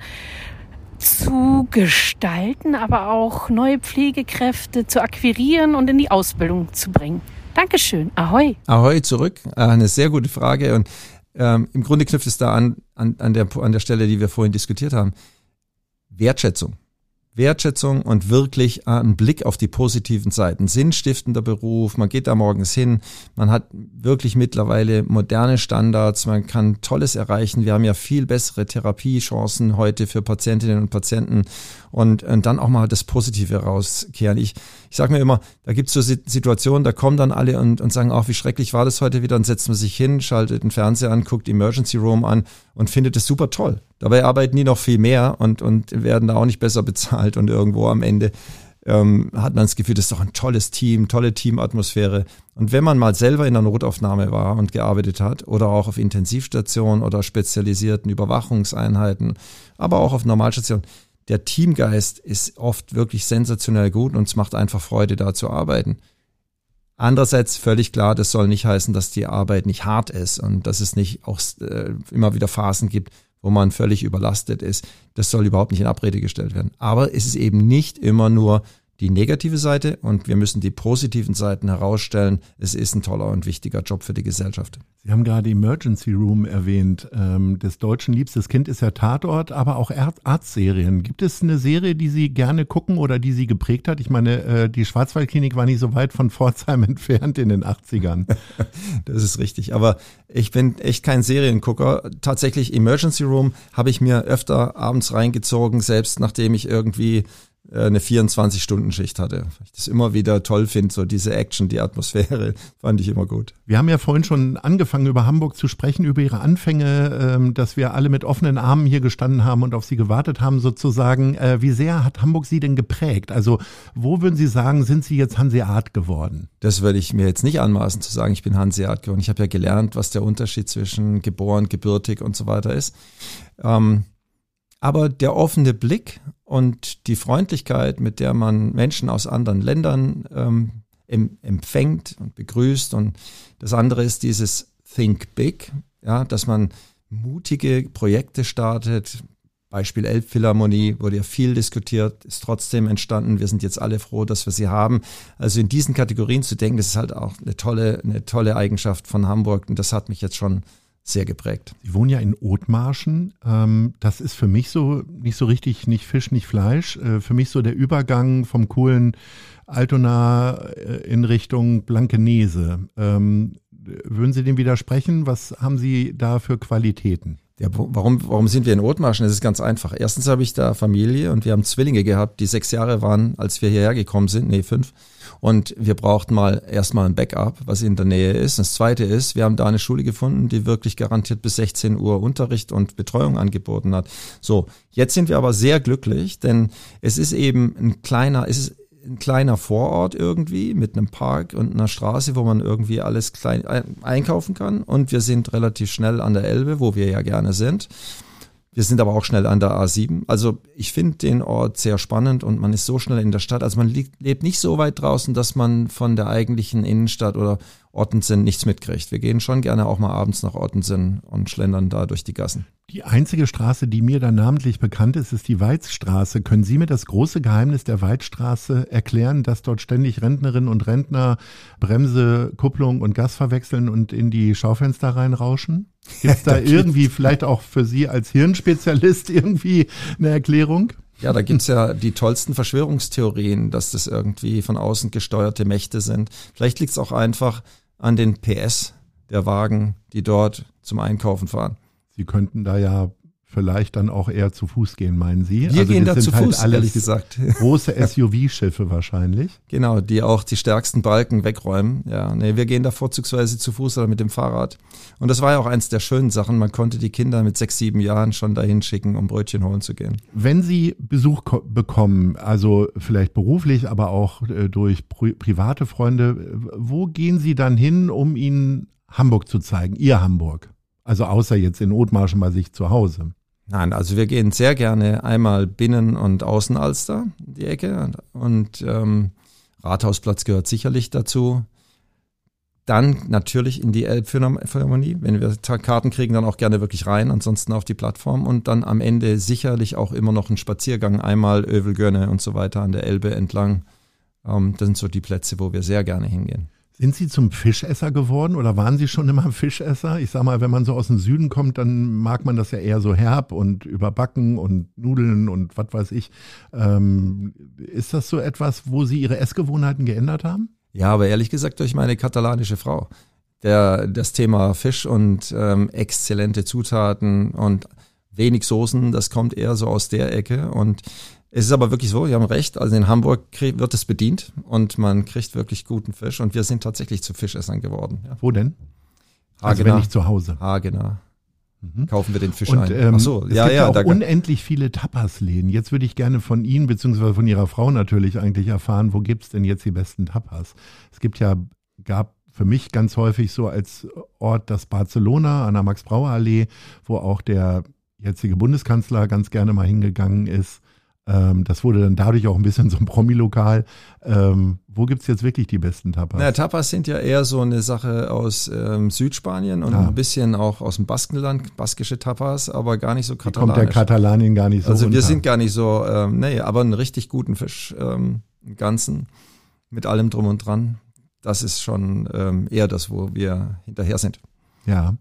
zu gestalten, aber auch neue Pflegekräfte zu akquirieren und in die Ausbildung zu bringen? Dankeschön. Ahoi. Ahoi zurück. Eine sehr gute Frage. Und ähm, im Grunde knüpft es da an, an, an, der, an der Stelle, die wir vorhin diskutiert haben. Wertschätzung. Wertschätzung und wirklich einen Blick auf die positiven Seiten. Sinnstiftender Beruf, man geht da morgens hin, man hat wirklich mittlerweile moderne Standards, man kann Tolles erreichen. Wir haben ja viel bessere Therapiechancen heute für Patientinnen und Patienten und, und dann auch mal das Positive rauskehren. Ich, ich sage mir immer, da gibt es so Situationen, da kommen dann alle und, und sagen, auch wie schrecklich war das heute wieder, dann setzt man sich hin, schaltet den Fernseher an, guckt Emergency Room an und findet es super toll. Dabei arbeiten die noch viel mehr und, und werden da auch nicht besser bezahlt und irgendwo am Ende ähm, hat man das Gefühl, das ist doch ein tolles Team, tolle Teamatmosphäre. Und wenn man mal selber in der Notaufnahme war und gearbeitet hat oder auch auf Intensivstationen oder spezialisierten Überwachungseinheiten, aber auch auf Normalstationen, der Teamgeist ist oft wirklich sensationell gut und es macht einfach Freude, da zu arbeiten. Andererseits völlig klar, das soll nicht heißen, dass die Arbeit nicht hart ist und dass es nicht auch äh, immer wieder Phasen gibt, wo man völlig überlastet ist. Das soll überhaupt nicht in Abrede gestellt werden. Aber es ist eben nicht immer nur die negative Seite und wir müssen die positiven Seiten herausstellen. Es ist ein toller und wichtiger Job für die Gesellschaft. Sie haben gerade Emergency Room erwähnt. Ähm, des Deutschen liebstes Kind ist ja Tatort, aber auch Arztserien. Gibt es eine Serie, die Sie gerne gucken oder die Sie geprägt hat? Ich meine, äh, die Schwarzwaldklinik war nicht so weit von Pforzheim <laughs> entfernt in den 80ern. <laughs> das ist richtig. Aber ich bin echt kein Seriengucker. Tatsächlich Emergency Room habe ich mir öfter abends reingezogen, selbst nachdem ich irgendwie eine 24-Stunden-Schicht hatte. Weil ich das immer wieder toll finde, so diese Action, die Atmosphäre, <laughs> fand ich immer gut. Wir haben ja vorhin schon angefangen, über Hamburg zu sprechen, über Ihre Anfänge, ähm, dass wir alle mit offenen Armen hier gestanden haben und auf Sie gewartet haben, sozusagen. Äh, wie sehr hat Hamburg Sie denn geprägt? Also, wo würden Sie sagen, sind Sie jetzt Hanseat geworden? Das würde ich mir jetzt nicht anmaßen zu sagen, ich bin Hanseat geworden. Ich habe ja gelernt, was der Unterschied zwischen geboren, gebürtig und so weiter ist. Ähm, aber der offene Blick und die Freundlichkeit, mit der man Menschen aus anderen Ländern ähm, empfängt und begrüßt. Und das andere ist dieses Think Big, ja, dass man mutige Projekte startet. Beispiel Elbphilharmonie wurde ja viel diskutiert, ist trotzdem entstanden. Wir sind jetzt alle froh, dass wir sie haben. Also in diesen Kategorien zu denken, das ist halt auch eine tolle, eine tolle Eigenschaft von Hamburg und das hat mich jetzt schon sehr geprägt. Sie wohnen ja in Othmarschen. Ähm, das ist für mich so nicht so richtig, nicht Fisch, nicht Fleisch. Äh, für mich so der Übergang vom coolen Altona äh, in Richtung Blankenese. Ähm, würden Sie dem widersprechen? Was haben Sie da für Qualitäten? Ja, warum, warum sind wir in Othmarschen? Das ist ganz einfach. Erstens habe ich da Familie und wir haben Zwillinge gehabt, die sechs Jahre waren, als wir hierher gekommen sind. Nee, fünf. Und wir brauchten mal erstmal ein Backup, was in der Nähe ist. Das zweite ist, wir haben da eine Schule gefunden, die wirklich garantiert bis 16 Uhr Unterricht und Betreuung angeboten hat. So, jetzt sind wir aber sehr glücklich, denn es ist eben ein kleiner, es ist ein kleiner Vorort irgendwie mit einem Park und einer Straße, wo man irgendwie alles klein einkaufen kann. Und wir sind relativ schnell an der Elbe, wo wir ja gerne sind. Wir sind aber auch schnell an der A7. Also ich finde den Ort sehr spannend und man ist so schnell in der Stadt. Also man lebt nicht so weit draußen, dass man von der eigentlichen Innenstadt oder Ottensen nichts mitkriegt. Wir gehen schon gerne auch mal abends nach Ottensen und schlendern da durch die Gassen. Die einzige Straße, die mir da namentlich bekannt ist, ist die Weizstraße. Können Sie mir das große Geheimnis der Weizstraße erklären, dass dort ständig Rentnerinnen und Rentner Bremse, Kupplung und Gas verwechseln und in die Schaufenster reinrauschen? Gibt es <laughs> da irgendwie vielleicht auch für Sie als Hirnspezialist irgendwie eine Erklärung? Ja, da gibt's ja die tollsten Verschwörungstheorien, dass das irgendwie von außen gesteuerte Mächte sind. Vielleicht liegt's auch einfach an den PS der Wagen, die dort zum Einkaufen fahren. Sie könnten da ja vielleicht dann auch eher zu Fuß gehen, meinen Sie? Wir also gehen da zu halt Fuß, ehrlich gesagt. <laughs> Große SUV-Schiffe wahrscheinlich. Genau, die auch die stärksten Balken wegräumen. Ja, nee, wir gehen da vorzugsweise zu Fuß oder mit dem Fahrrad. Und das war ja auch eins der schönen Sachen. Man konnte die Kinder mit sechs, sieben Jahren schon dahin schicken, um Brötchen holen zu gehen. Wenn Sie Besuch bekommen, also vielleicht beruflich, aber auch äh, durch pri private Freunde, wo gehen Sie dann hin, um ihnen Hamburg zu zeigen, Ihr Hamburg? Also außer jetzt in Othmarschen bei sich zu Hause. Nein, also wir gehen sehr gerne einmal Binnen- und Außenalster, die Ecke. Und ähm, Rathausplatz gehört sicherlich dazu. Dann natürlich in die Elbphilharmonie. Wenn wir Karten kriegen, dann auch gerne wirklich rein, ansonsten auf die Plattform. Und dann am Ende sicherlich auch immer noch ein Spaziergang, einmal Övelgönne und so weiter an der Elbe entlang. Ähm, das sind so die Plätze, wo wir sehr gerne hingehen. Sind Sie zum Fischesser geworden oder waren Sie schon immer Fischesser? Ich sag mal, wenn man so aus dem Süden kommt, dann mag man das ja eher so herb und überbacken und Nudeln und was weiß ich. Ähm, ist das so etwas, wo Sie Ihre Essgewohnheiten geändert haben? Ja, aber ehrlich gesagt durch meine katalanische Frau. Der, das Thema Fisch und ähm, exzellente Zutaten und wenig Soßen, das kommt eher so aus der Ecke. Und es ist aber wirklich so, Sie haben recht, also in Hamburg wird es bedient und man kriegt wirklich guten Fisch und wir sind tatsächlich zu Fischessern geworden. Ja. Wo denn? Also Hagenah. wenn nicht zu Hause. Hagenah. Mhm. Kaufen wir den Fisch und, ein. Ähm, Ach so, es ja, gibt ja, auch unendlich viele Tapas-Läden. Jetzt würde ich gerne von Ihnen beziehungsweise von Ihrer Frau natürlich eigentlich erfahren, wo gibt's denn jetzt die besten Tapas? Es gibt ja, gab für mich ganz häufig so als Ort das Barcelona an der Max-Brauer-Allee, wo auch der jetzige Bundeskanzler ganz gerne mal hingegangen ist. Ähm, das wurde dann dadurch auch ein bisschen so ein Promi-Lokal. Ähm, wo gibt's jetzt wirklich die besten Tapas? Naja, Tapas sind ja eher so eine Sache aus ähm, Südspanien und Ah. ein bisschen auch aus dem Baskenland, baskische Tapas, aber gar nicht so da kommt der katalanisch. Katalanien gar nicht so also wir sind gar nicht so, ähm, nee, aber einen richtig guten Fisch, ähm, einen ganzen, mit allem drum und dran. Das ist schon ähm, eher das, wo wir hinterher sind. Ja.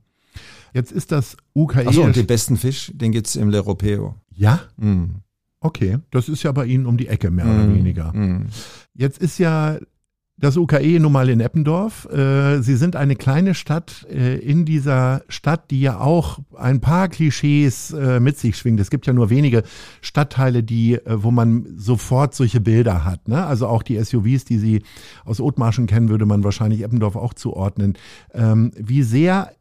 Jetzt ist das UKE. Achso, und den besten Fisch, den gibt's im L'Europeo. ja, Mm. Okay. Das ist ja bei Ihnen um die Ecke, mehr oder Mm, weniger. mm. Jetzt ist ja das UKE nun mal in Eppendorf. Äh, Sie sind eine kleine Stadt äh, in dieser Stadt, die ja auch ein paar Klischees äh, mit sich schwingt. Es gibt ja nur wenige Stadtteile, die, wo man sofort solche Bilder hat. Ne? Also auch die SUVs, die Sie aus Othmarschen kennen, würde man wahrscheinlich Eppendorf auch zuordnen. Ähm, wie sehr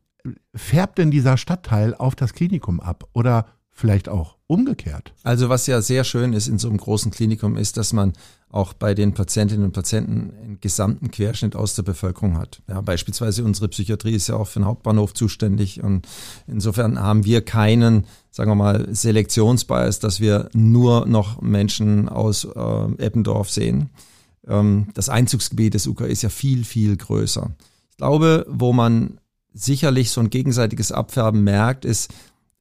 färbt denn dieser Stadtteil auf das Klinikum ab? Oder vielleicht auch umgekehrt? Also was ja sehr schön ist in so einem großen Klinikum ist, dass man auch bei den Patientinnen und Patienten einen gesamten Querschnitt aus der Bevölkerung hat. Ja, beispielsweise unsere Psychiatrie ist ja auch für den Hauptbahnhof zuständig und insofern haben wir keinen, sagen wir mal, Selektionsbias, dass wir nur noch Menschen aus äh, Eppendorf sehen. Ähm, das Einzugsgebiet des UK ist ja viel, viel größer. Ich glaube, wo man sicherlich so ein gegenseitiges Abfärben merkt, ist,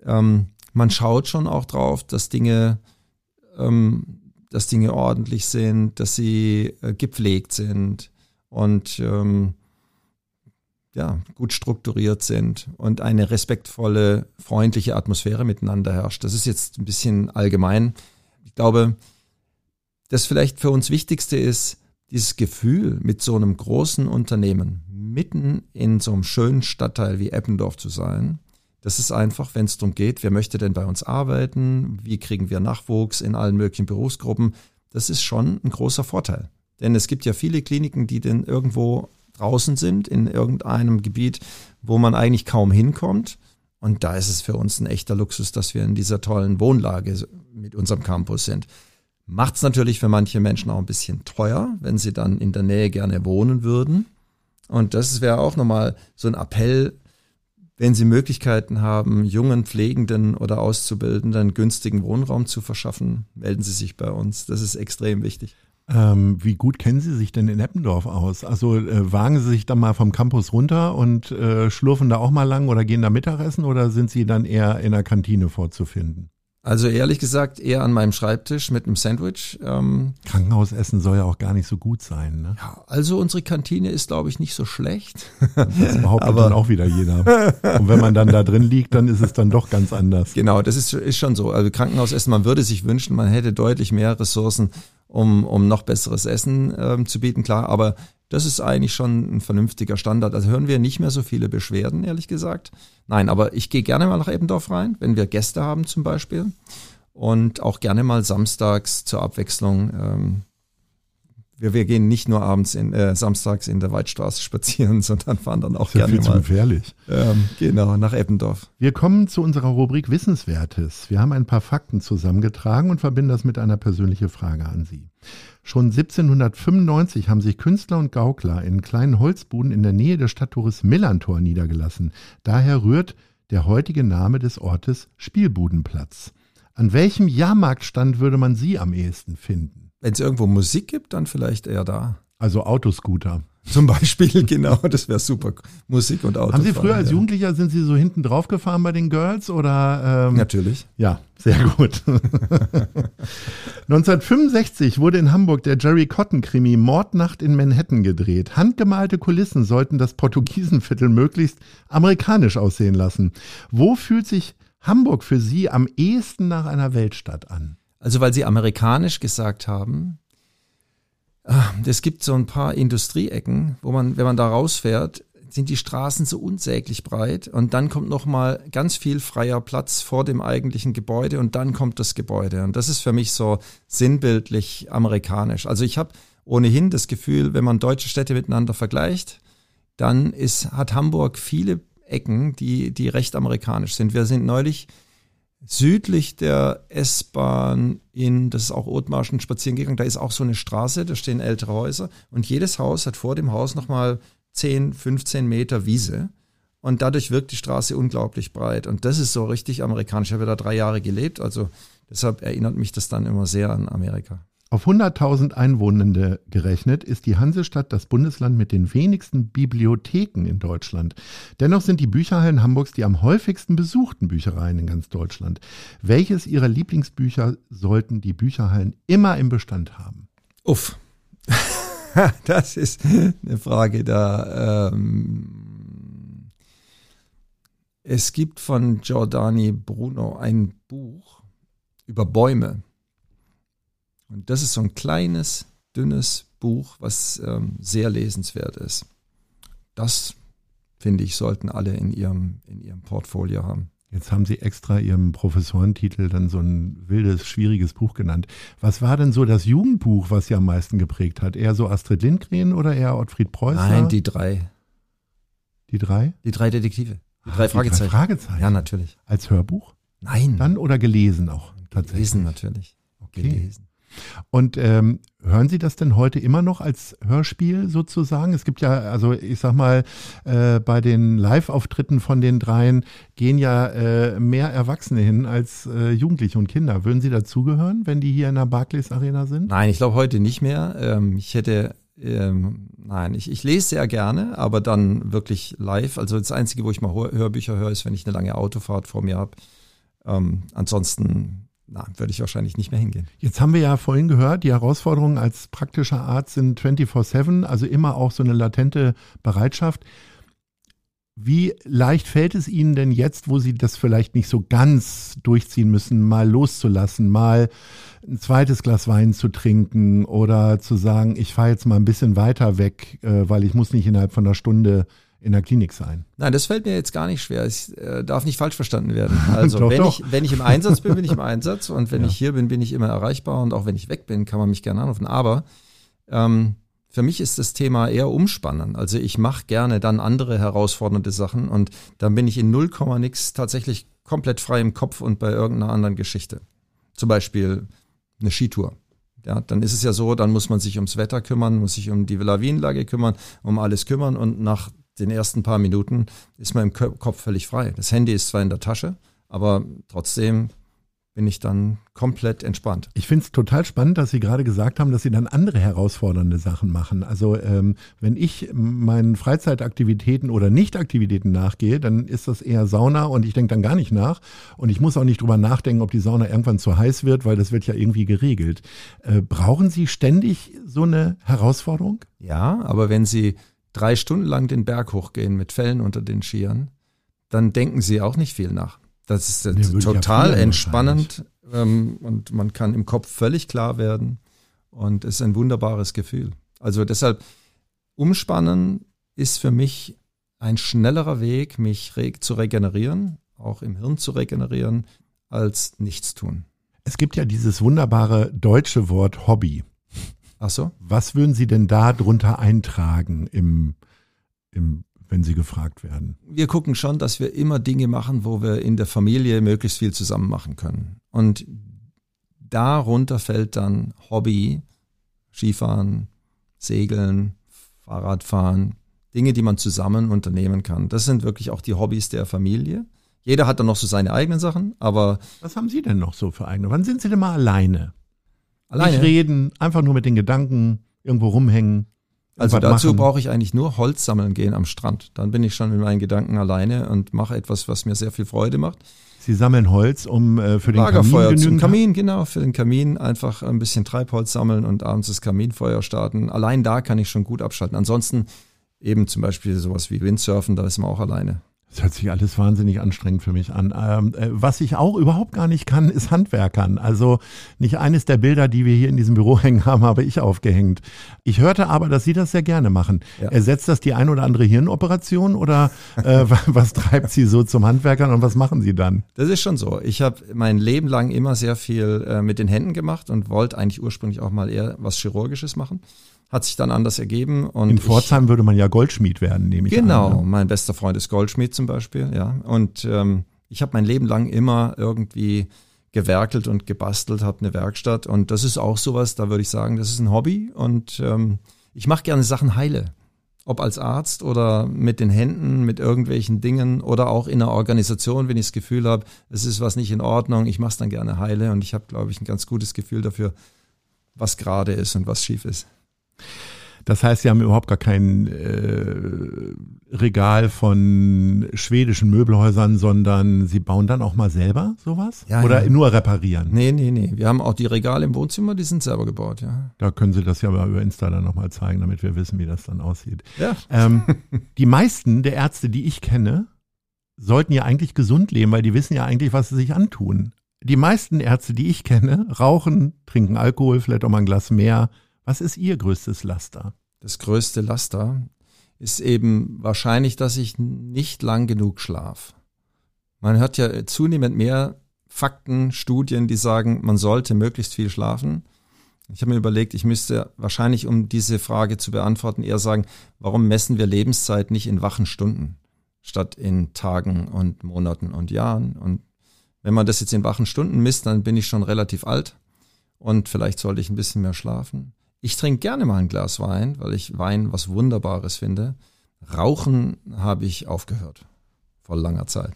ähm, man schaut schon auch drauf, dass Dinge, ähm, dass Dinge ordentlich sind, dass sie äh, gepflegt sind und ähm, ja, gut strukturiert sind und eine respektvolle, freundliche Atmosphäre miteinander herrscht. Das ist jetzt ein bisschen allgemein. Ich glaube, das vielleicht für uns Wichtigste ist, dieses Gefühl, mit so einem großen Unternehmen mitten in so einem schönen Stadtteil wie Eppendorf zu sein, das ist einfach, wenn es darum geht, wer möchte denn bei uns arbeiten, wie kriegen wir Nachwuchs in allen möglichen Berufsgruppen, das ist schon ein großer Vorteil. Denn es gibt ja viele Kliniken, die denn irgendwo draußen sind, in irgendeinem Gebiet, wo man eigentlich kaum hinkommt. Und da ist es für uns ein echter Luxus, dass wir in dieser tollen Wohnlage mit unserem Campus sind. Macht es natürlich für manche Menschen auch ein bisschen teuer, wenn sie dann in der Nähe gerne wohnen würden. Und das wäre auch nochmal so ein Appell, wenn Sie Möglichkeiten haben, jungen Pflegenden oder Auszubildenden günstigen Wohnraum zu verschaffen, melden Sie sich bei uns. Das ist extrem wichtig. Ähm, wie gut kennen Sie sich denn in Eppendorf aus? Also äh, wagen Sie sich dann mal vom Campus runter und äh, schlurfen da auch mal lang oder gehen da Mittagessen oder sind Sie dann eher in der Kantine vorzufinden? Also ehrlich gesagt eher an meinem Schreibtisch mit einem Sandwich. Ähm, Krankenhausessen soll ja auch gar nicht so gut sein. Ne? ja, also unsere Kantine ist, glaube ich, nicht so schlecht. Das behauptet <laughs> Aber- dann auch wieder jeder. Und wenn man dann da drin liegt, dann ist es dann doch ganz anders. Genau, das ist, ist schon so. Also Krankenhausessen, man würde sich wünschen, man hätte deutlich mehr Ressourcen, um, um noch besseres Essen ähm, zu bieten, klar. Aber das ist eigentlich schon ein vernünftiger Standard. Also hören wir nicht mehr so viele Beschwerden, ehrlich gesagt. Nein, aber ich gehe gerne mal nach Eppendorf rein, wenn wir Gäste haben zum Beispiel. Und auch gerne mal samstags zur Abwechslung. Ähm, wir, wir gehen nicht nur abends in, äh, samstags in der Waldstraße <laughs> spazieren, sondern fahren dann auch Ist ja gerne viel zu mal gefährlich. ähm, genau nach Eppendorf. Wir kommen zu unserer Rubrik Wissenswertes. Wir haben ein paar Fakten zusammengetragen und verbinden das mit einer persönlichen Frage an Sie. Schon 1795 haben sich Künstler und Gaukler in kleinen Holzbuden in der Nähe des Stadttores Millantor niedergelassen. Daher rührt der heutige Name des Ortes Spielbudenplatz. An welchem Jahrmarktstand würde man Sie am ehesten finden? Wenn es irgendwo Musik gibt, dann vielleicht eher da. Also Autoscooter. Zum Beispiel, <laughs> genau, das wäre super. Musik und Auto. Haben Sie früher als Jugendlicher, sind Sie so hinten drauf gefahren bei den Girls oder? Ähm, Natürlich. Ja, sehr gut. <laughs> 1965 wurde in Hamburg der Jerry Cotton-Krimi Mordnacht in Manhattan gedreht. Handgemalte Kulissen sollten das Portugiesenviertel möglichst amerikanisch aussehen lassen. Wo fühlt sich Hamburg für Sie am ehesten nach einer Weltstadt an? Also weil Sie amerikanisch gesagt haben, es gibt so ein paar Industrieecken, wo man, wenn man da rausfährt, sind die Straßen so unsäglich breit und dann kommt noch mal ganz viel freier Platz vor dem eigentlichen Gebäude und dann kommt das Gebäude und das ist für mich so sinnbildlich amerikanisch. Also ich habe ohnehin das Gefühl, wenn man deutsche Städte miteinander vergleicht, dann ist hat Hamburg viele Ecken, die die recht amerikanisch sind. Wir sind neulich südlich der S-Bahn in, das ist auch Othmarschen spazieren gegangen, da ist auch so eine Straße, da stehen ältere Häuser und jedes Haus hat vor dem Haus nochmal 10, 15 Meter Wiese. Und dadurch wirkt die Straße unglaublich breit. Und das ist so richtig amerikanisch. Ich habe da drei Jahre gelebt, also deshalb erinnert mich das dann immer sehr an Amerika. Auf 100.000 Einwohnende gerechnet ist die Hansestadt das Bundesland mit den wenigsten Bibliotheken in Deutschland. Dennoch sind die Bücherhallen Hamburgs die am häufigsten besuchten Büchereien in ganz Deutschland. Welches Ihrer Lieblingsbücher sollten die Bücherhallen immer im Bestand haben? Uff. <laughs> das ist eine Frage da. Ähm, es gibt von Giordani Bruno ein Buch über Bäume. Und das ist so ein kleines, dünnes Buch, was ähm, sehr lesenswert ist. Das, finde ich, sollten alle in ihrem, in ihrem Portfolio haben. Jetzt haben Sie extra Ihrem Professorentitel dann so ein wildes, schwieriges Buch genannt. Was war denn so das Jugendbuch, was Sie am meisten geprägt hat? Eher so Astrid Lindgren oder eher Ottfried Preußer? Nein, die drei. Die drei? Die drei Detektive. Die drei, Ach, Fragezeichen. Die drei Fragezeichen. Ja, natürlich. Als Hörbuch? Nein. Dann oder gelesen auch tatsächlich? Gelesen natürlich. Okay. Gelesen. Und ähm, hören Sie das denn heute immer noch als Hörspiel sozusagen? Es gibt ja, also ich sag mal, äh, bei den Live-Auftritten von den dreien gehen ja äh, mehr Erwachsene hin als äh, Jugendliche und Kinder. Würden Sie dazugehören, wenn die hier in der Barclays Arena sind? Nein, ich glaube heute nicht mehr. Ähm, ich hätte ähm, nein, ich, ich lese sehr gerne, aber dann wirklich live. Also das Einzige, wo ich mal Hörbücher höre, ist, wenn ich eine lange Autofahrt vor mir habe. Ähm, ansonsten na, würde ich wahrscheinlich nicht mehr hingehen. Jetzt haben wir ja vorhin gehört, die Herausforderungen als praktischer Arzt sind 24-7, also immer auch so eine latente Bereitschaft. Wie leicht fällt es Ihnen denn jetzt, wo Sie das vielleicht nicht so ganz durchziehen müssen, mal loszulassen, mal ein zweites Glas Wein zu trinken oder zu sagen, ich fahre jetzt mal ein bisschen weiter weg, äh, weil ich muss nicht innerhalb von einer Stunde in der Klinik sein. Nein, das fällt mir jetzt gar nicht schwer. Es äh, darf nicht falsch verstanden werden. <laughs> Also doch, wenn, doch. Ich, wenn ich im Einsatz bin, bin ich im Einsatz und wenn ja. ich hier bin, bin ich immer erreichbar und auch wenn ich weg bin, kann man mich gerne anrufen. Aber ähm, für mich ist das Thema eher umspannen. Also ich mache gerne dann andere herausfordernde Sachen und dann bin ich in 0, nix tatsächlich komplett frei im Kopf und bei irgendeiner anderen Geschichte. Zum Beispiel eine Skitour. Ja, dann ist es ja so, dann muss man sich ums Wetter kümmern, muss sich um die Lawinenlage kümmern, um alles kümmern und nach den ersten paar Minuten ist im Kopf völlig frei. Das Handy ist zwar in der Tasche, aber trotzdem bin ich dann komplett entspannt. Ich finde es total spannend, dass Sie gerade gesagt haben, dass Sie dann andere herausfordernde Sachen machen. Also ähm, wenn ich meinen Freizeitaktivitäten oder Nichtaktivitäten nachgehe, dann ist das eher Sauna und ich denke dann gar nicht nach. Und ich muss auch nicht drüber nachdenken, ob die Sauna irgendwann zu heiß wird, weil das wird ja irgendwie geregelt. Äh, brauchen Sie ständig so eine Herausforderung? Ja, aber wenn Sie drei Stunden lang den Berg hochgehen mit Fellen unter den Skiern, dann denken sie auch nicht viel nach. Das ist nee, total ja entspannend ähm, und man kann im Kopf völlig klar werden und es ist ein wunderbares Gefühl. Also deshalb umspannen ist für mich ein schnellerer Weg, mich zu regenerieren, auch im Hirn zu regenerieren, als nichts tun. Es gibt ja dieses wunderbare deutsche Wort Hobby. Ach so. Was würden Sie denn da drunter eintragen im, im wenn Sie gefragt werden? Wir gucken schon, dass wir immer Dinge machen, wo wir in der Familie möglichst viel zusammen machen können. Und darunter fällt dann Hobby, Skifahren, Segeln, Fahrradfahren, Dinge, die man zusammen unternehmen kann. Das sind wirklich auch die Hobbys der Familie. Jeder hat dann noch so seine eigenen Sachen, aber. Was haben Sie denn noch so für eigene? Wann sind Sie denn mal alleine? Alleine? Nicht reden, einfach nur mit den Gedanken irgendwo rumhängen. Also dazu brauche ich eigentlich nur Holz sammeln gehen am Strand. Dann bin ich schon mit meinen Gedanken alleine und mache etwas, was mir sehr viel Freude macht. Sie sammeln Holz, um äh, für den Lagerfeuer Kamin zum Kamin, genau, für den Kamin einfach ein bisschen Treibholz sammeln und abends das Kaminfeuer starten. Allein da kann ich schon gut abschalten. Ansonsten eben zum Beispiel sowas wie Windsurfen, da ist man auch alleine. Das hört sich alles wahnsinnig anstrengend für mich an. Ähm, äh, was ich auch überhaupt gar nicht kann, ist Handwerkern. Also nicht eines der Bilder, die wir hier in diesem Büro <laughs> hängen haben, habe ich aufgehängt. Ich hörte aber, dass Sie das sehr gerne machen. Ja. Ersetzt das die ein oder andere Hirnoperation oder äh, <laughs> was treibt Sie so zum Handwerkern und was machen Sie dann? Das ist schon so. Ich habe mein Leben lang immer sehr viel äh, mit den Händen gemacht und wollte eigentlich ursprünglich auch mal eher was Chirurgisches machen hat sich dann anders ergeben. Und In Pforzheim ich, würde man ja Goldschmied werden, nehme ich genau, an. Genau, ne? mein bester Freund ist Goldschmied zum Beispiel, ja. Und ähm, ich habe mein Leben lang immer irgendwie gewerkelt und gebastelt, habe eine Werkstatt und das ist auch sowas, da würde ich sagen, das ist ein Hobby und ähm, ich mache gerne Sachen heile. Ob als Arzt oder mit den Händen, mit irgendwelchen Dingen oder auch in einer Organisation, wenn ich das Gefühl habe, es ist was nicht in Ordnung, ich mache es dann gerne heile und ich habe, glaube ich, ein ganz gutes Gefühl dafür, was gerade ist und was schief ist. Das heißt, Sie haben überhaupt gar kein äh, Regal von schwedischen Möbelhäusern, sondern Sie bauen dann auch mal selber sowas? Ja, Oder ja. nur reparieren? Nee, nee, nee. Wir haben auch die Regale im Wohnzimmer, die sind selber gebaut, ja. Da können Sie das ja mal über Insta dann nochmal zeigen, damit wir wissen, wie das dann aussieht. Ja. Ähm, die meisten der Ärzte, die ich kenne, sollten ja eigentlich gesund leben, weil die wissen ja eigentlich, was sie sich antun. Die meisten Ärzte, die ich kenne, rauchen, trinken Alkohol, vielleicht auch mal ein Glas mehr, was ist Ihr größtes Laster? Das größte Laster ist eben wahrscheinlich, dass ich nicht lang genug schlaf. Man hört ja zunehmend mehr Fakten, Studien, die sagen, man sollte möglichst viel schlafen. Ich habe mir überlegt, ich müsste wahrscheinlich, um diese Frage zu beantworten, eher sagen, warum messen wir Lebenszeit nicht in wachen Stunden statt in Tagen und Monaten und Jahren? Und wenn man das jetzt in wachen Stunden misst, dann bin ich schon relativ alt und vielleicht sollte ich ein bisschen mehr schlafen. Ich trinke gerne mal ein Glas Wein, weil ich Wein was Wunderbares finde. Rauchen habe ich aufgehört. Vor langer Zeit.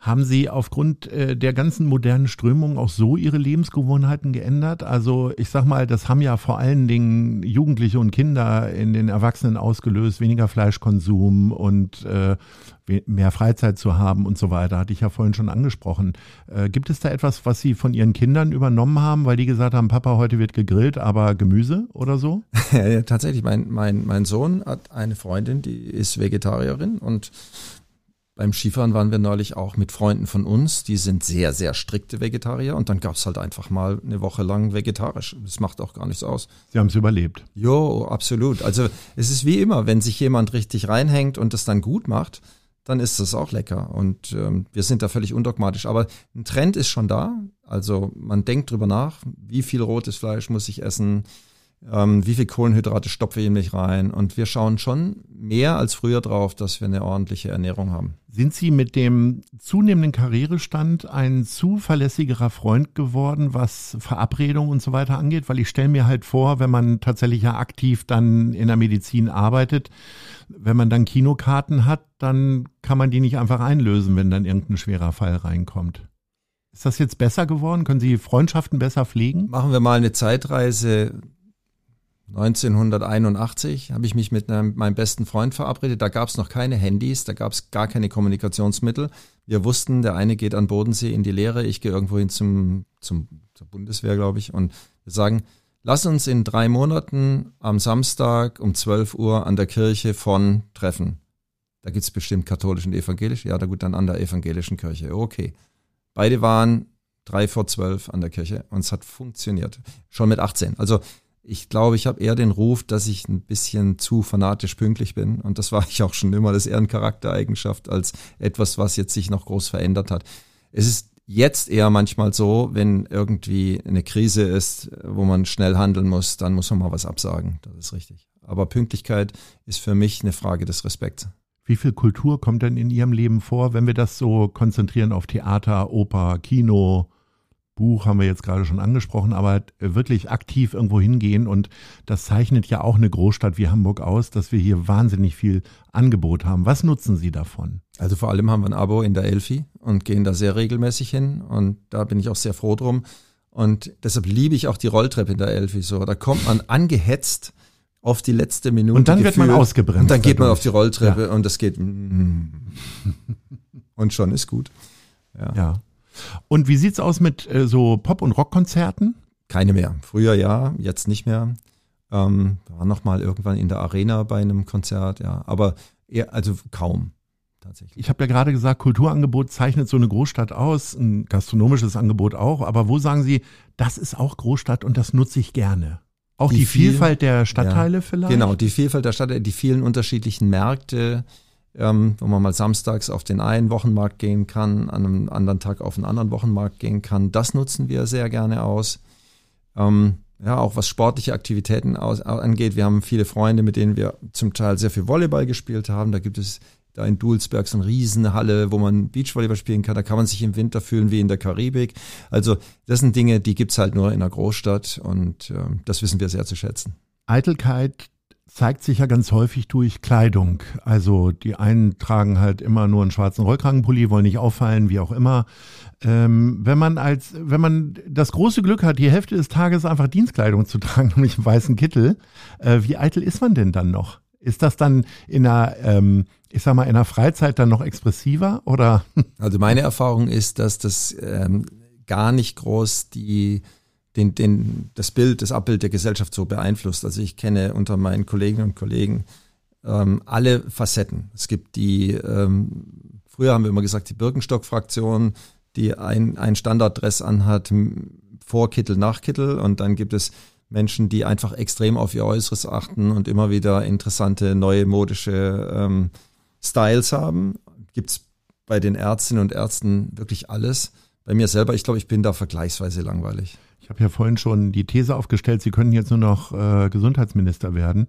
Haben Sie aufgrund äh, der ganzen modernen Strömungen auch so Ihre Lebensgewohnheiten geändert? Also ich sag mal, das haben ja vor allen Dingen Jugendliche und Kinder in den Erwachsenen ausgelöst, weniger Fleischkonsum und äh, mehr Freizeit zu haben und so weiter, hatte ich ja vorhin schon angesprochen. Äh, gibt es da etwas, was Sie von Ihren Kindern übernommen haben, weil die gesagt haben, Papa, heute wird gegrillt, aber Gemüse oder so? <laughs> ja, tatsächlich, mein, mein, mein Sohn hat eine Freundin, die ist Vegetarierin und beim Skifahren waren wir neulich auch mit Freunden von uns, die sind sehr, sehr strikte Vegetarier und dann gab es halt einfach mal eine Woche lang vegetarisch. Das macht auch gar nichts aus. Sie haben es überlebt. Jo, absolut. Also es ist wie immer, wenn sich jemand richtig reinhängt und das dann gut macht, dann ist das auch lecker. Und ähm, wir sind da völlig undogmatisch. Aber ein Trend ist schon da. Also man denkt drüber nach, wie viel rotes Fleisch muss ich essen, ähm, wie viel Kohlenhydrate stopfe ich in mich rein. Und wir schauen schon mehr als früher drauf, dass wir eine ordentliche Ernährung haben. Sind Sie mit dem zunehmenden Karrierestand ein zuverlässigerer Freund geworden, was Verabredungen und so weiter angeht? Weil ich stelle mir halt vor, wenn man tatsächlich ja aktiv dann in der Medizin arbeitet, wenn man dann Kinokarten hat, dann kann man die nicht einfach einlösen, wenn dann irgendein schwerer Fall reinkommt. Ist das jetzt besser geworden? Können Sie Freundschaften besser pflegen? Machen wir mal eine Zeitreise 1981 habe ich mich mit einem, meinem besten Freund verabredet. Da gab es noch keine Handys, da gab es gar keine Kommunikationsmittel. Wir wussten, der eine geht an Bodensee in die Lehre, ich gehe irgendwo hin zum, zum, zur Bundeswehr, glaube ich. Und wir sagen, lass uns in drei Monaten am Samstag um 12 Uhr an der Kirche von treffen. Da gibt es bestimmt katholisch und evangelisch. Ja, da gut, dann an der evangelischen Kirche. Okay. Beide waren drei vor zwölf an der Kirche und es hat funktioniert. Schon mit 18. Also ich glaube, ich habe eher den Ruf, dass ich ein bisschen zu fanatisch pünktlich bin. Und das war <laughs> ich auch schon immer. Das ist eher eine Charaktereigenschaft als etwas, was jetzt sich noch groß verändert hat. Es ist jetzt eher manchmal so, wenn irgendwie eine Krise ist, wo man schnell handeln muss, dann muss man mal was absagen. Das ist richtig. Aber Pünktlichkeit ist für mich eine Frage des Respekts. Wie viel Kultur kommt denn in Ihrem Leben vor, wenn wir das so konzentrieren auf Theater, Oper, Kino, Buch haben wir jetzt gerade schon angesprochen, aber wirklich aktiv irgendwo hingehen und das zeichnet ja auch eine Großstadt wie Hamburg aus, dass wir hier wahnsinnig viel Angebot haben. Was nutzen Sie davon? Also vor allem haben wir ein Abo in der Elfi und gehen da sehr regelmäßig hin und da bin ich auch sehr froh drum. Und deshalb liebe ich auch die Rolltreppe in der Elfi so. Da kommt man angehetzt auf die letzte Minute. Und dann wird man ausgebremst. Und dann geht man auf die Rolltreppe ja. und das geht. Mm. und schon ist gut. Ja. ja. Und wie sieht's aus mit äh, so Pop- und Rockkonzerten? Keine mehr. Früher ja, jetzt nicht mehr. Ähm, war noch mal irgendwann in der Arena bei einem Konzert, ja. Aber eher, also kaum. Tatsächlich. Ich habe ja gerade gesagt, Kulturangebot zeichnet so eine Großstadt aus, ein gastronomisches Angebot auch. Aber wo sagen Sie, das ist auch Großstadt und das nutze ich gerne? Auch die, die Vielfalt der Stadtteile ja, vielleicht? Genau, die Vielfalt der Stadtteile, die vielen unterschiedlichen Märkte, ähm, wo man mal samstags auf den einen Wochenmarkt gehen kann, an einem anderen Tag auf einen anderen Wochenmarkt gehen kann. Das nutzen wir sehr gerne aus. Ähm, ja, auch was sportliche Aktivitäten aus, angeht. Wir haben viele Freunde, mit denen wir zum Teil sehr viel Volleyball gespielt haben. Da gibt es da in Dulsberg so eine Riesenhalle, wo man Beachvolleyball spielen kann. Da kann man sich im Winter fühlen wie in der Karibik. Also das sind Dinge, die gibt's halt nur in einer Großstadt und äh, das wissen wir sehr zu schätzen. Eitelkeit zeigt sich ja ganz häufig durch Kleidung. Also die einen tragen halt immer nur einen schwarzen Rollkragenpulli, wollen nicht auffallen, wie auch immer. Ähm, wenn man als, wenn man das große Glück hat, die Hälfte des Tages einfach Dienstkleidung zu <laughs> tragen, nämlich einen weißen Kittel, äh, wie eitel ist man denn dann noch? Ist das dann in einer, ähm, ich sag mal, in der Freizeit dann noch expressiver oder? <laughs> Also meine Erfahrung ist, dass das ähm, gar nicht groß die den, den, das Bild, das Abbild der Gesellschaft so beeinflusst. Also ich kenne unter meinen Kolleginnen und Kollegen ähm, alle Facetten. Es gibt die, ähm, früher haben wir immer gesagt, die Birkenstock-Fraktion, die ein, ein Standarddress anhat, vor Kittel, nach Kittel. Und dann gibt es Menschen, die einfach extrem auf ihr Äußeres achten und immer wieder interessante, neue modische ähm, Styles haben. Gibt's bei den Ärztinnen und Ärzten wirklich alles. Bei mir selber, ich glaube, ich bin da vergleichsweise langweilig. Ich habe ja vorhin schon die These aufgestellt, Sie können jetzt nur noch äh, Gesundheitsminister werden.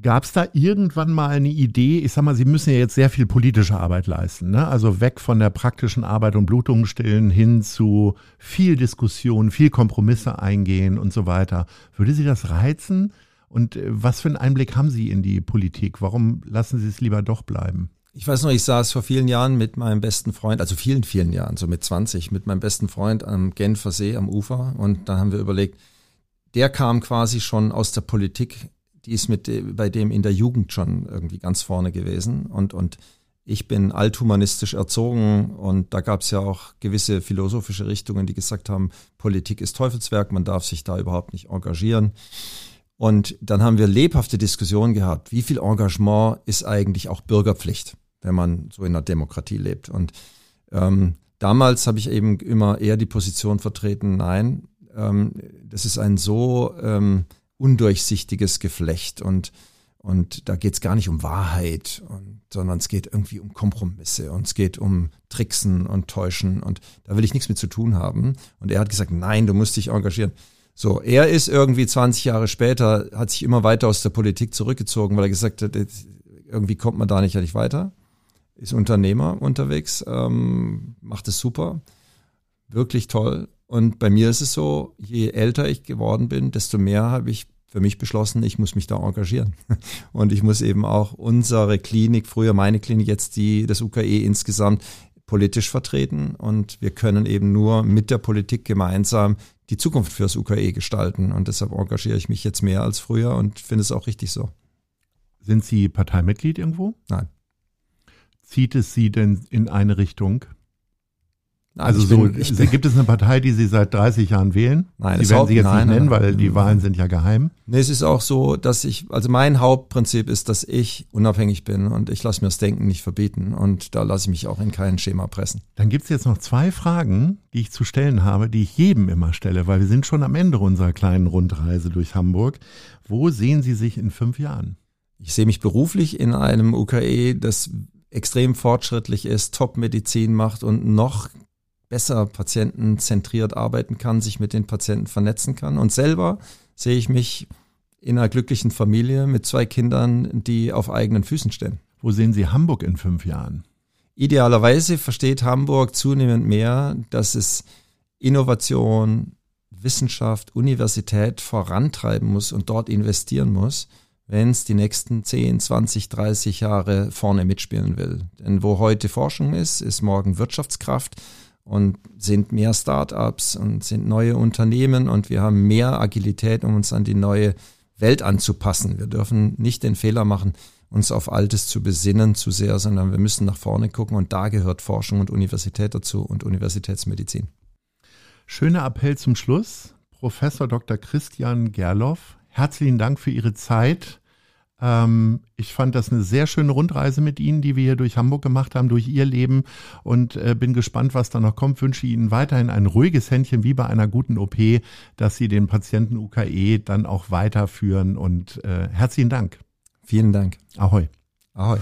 Gab es da irgendwann mal eine Idee? Ich sag mal, Sie müssen ja jetzt sehr viel politische Arbeit leisten, ne? Also weg von der praktischen Arbeit und Blutungen stillen hin zu viel Diskussion, viel Kompromisse eingehen und so weiter. Würde Sie das reizen? Und äh, was für einen Einblick haben Sie in die Politik? Warum lassen Sie es lieber doch bleiben? Ich weiß noch, ich saß vor vielen Jahren mit meinem besten Freund, also vielen, vielen Jahren, so mit 20, mit meinem besten Freund am Genfer See am Ufer und dann haben wir überlegt, der kam quasi schon aus der Politik, die ist mit bei dem in der Jugend schon irgendwie ganz vorne gewesen und und ich bin althumanistisch erzogen und da gab es ja auch gewisse philosophische Richtungen, die gesagt haben, Politik ist Teufelswerk, man darf sich da überhaupt nicht engagieren. Und dann haben wir lebhafte Diskussionen gehabt, wie viel Engagement ist eigentlich auch Bürgerpflicht? Wenn man so in einer Demokratie lebt. Und ähm, damals habe ich eben immer eher die Position vertreten, nein, ähm, das ist ein so ähm, undurchsichtiges Geflecht und und da geht es gar nicht um Wahrheit, und, sondern es geht irgendwie um Kompromisse und es geht um Tricksen und Täuschen und da will ich nichts mit zu tun haben. Und er hat gesagt, nein, du musst dich engagieren. So, er ist irgendwie 20 Jahre später, hat sich immer weiter aus der Politik zurückgezogen, weil er gesagt hat, irgendwie kommt man da nicht, nicht weiter ist Unternehmer unterwegs, ähm, macht es super, wirklich toll. Und bei mir ist es so, je älter ich geworden bin, desto mehr habe ich für mich beschlossen, ich muss mich da engagieren. <laughs> Und ich muss eben auch unsere Klinik, früher meine Klinik, jetzt die, das UKE insgesamt politisch vertreten. Und wir können eben nur mit der Politik gemeinsam die Zukunft fürs UKE gestalten. Und deshalb engagiere ich mich jetzt mehr als früher und finde es auch richtig so. Sind Sie Parteimitglied irgendwo? Nein. Zieht es Sie denn in eine Richtung? Also so, bin, bin, gibt es eine Partei, die Sie seit 30 Jahren wählen? Nein, Sie werden sie jetzt nein, nicht nennen, nein, weil die Wahlen sind ja geheim. Nee, es ist auch so, dass ich, also mein Hauptprinzip ist, dass ich unabhängig bin und ich lasse mir das Denken nicht verbieten und da lasse ich mich auch in kein Schema pressen. Dann gibt es jetzt noch zwei Fragen, die ich zu stellen habe, die ich jedem immer stelle, weil wir sind schon am Ende unserer kleinen Rundreise durch Hamburg. Wo sehen Sie sich in fünf Jahren? Ich sehe mich beruflich in einem UKE, das extrem fortschrittlich ist, Top-Medizin macht und noch besser patientenzentriert arbeiten kann, sich mit den Patienten vernetzen kann. Und selber sehe ich mich in einer glücklichen Familie mit zwei Kindern, die auf eigenen Füßen stehen. Wo sehen Sie Hamburg in fünf Jahren? Idealerweise versteht Hamburg zunehmend mehr, dass es Innovation, Wissenschaft, Universität vorantreiben muss und dort investieren muss wenn es die nächsten 10, 20, 30 Jahre vorne mitspielen will. Denn wo heute Forschung ist, ist morgen Wirtschaftskraft und sind mehr Startups und sind neue Unternehmen und wir haben mehr Agilität, um uns an die neue Welt anzupassen. Wir dürfen nicht den Fehler machen, uns auf Altes zu besinnen zu sehr, sondern wir müssen nach vorne gucken und da gehört Forschung und Universität dazu und Universitätsmedizin. Schöner Appell zum Schluss. Professor Dr. Christian Gerloff, herzlichen Dank für Ihre Zeit. Ähm, ich fand das eine sehr schöne Rundreise mit Ihnen, die wir hier durch Hamburg gemacht haben, durch Ihr Leben und äh, bin gespannt, was da noch kommt. Wünsche Ihnen weiterhin ein ruhiges Händchen wie bei einer guten OP, dass Sie den Patienten UKE dann auch weiterführen und äh, herzlichen Dank. Vielen Dank. Ahoi. Ahoi.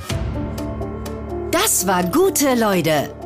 Das war gute Leute.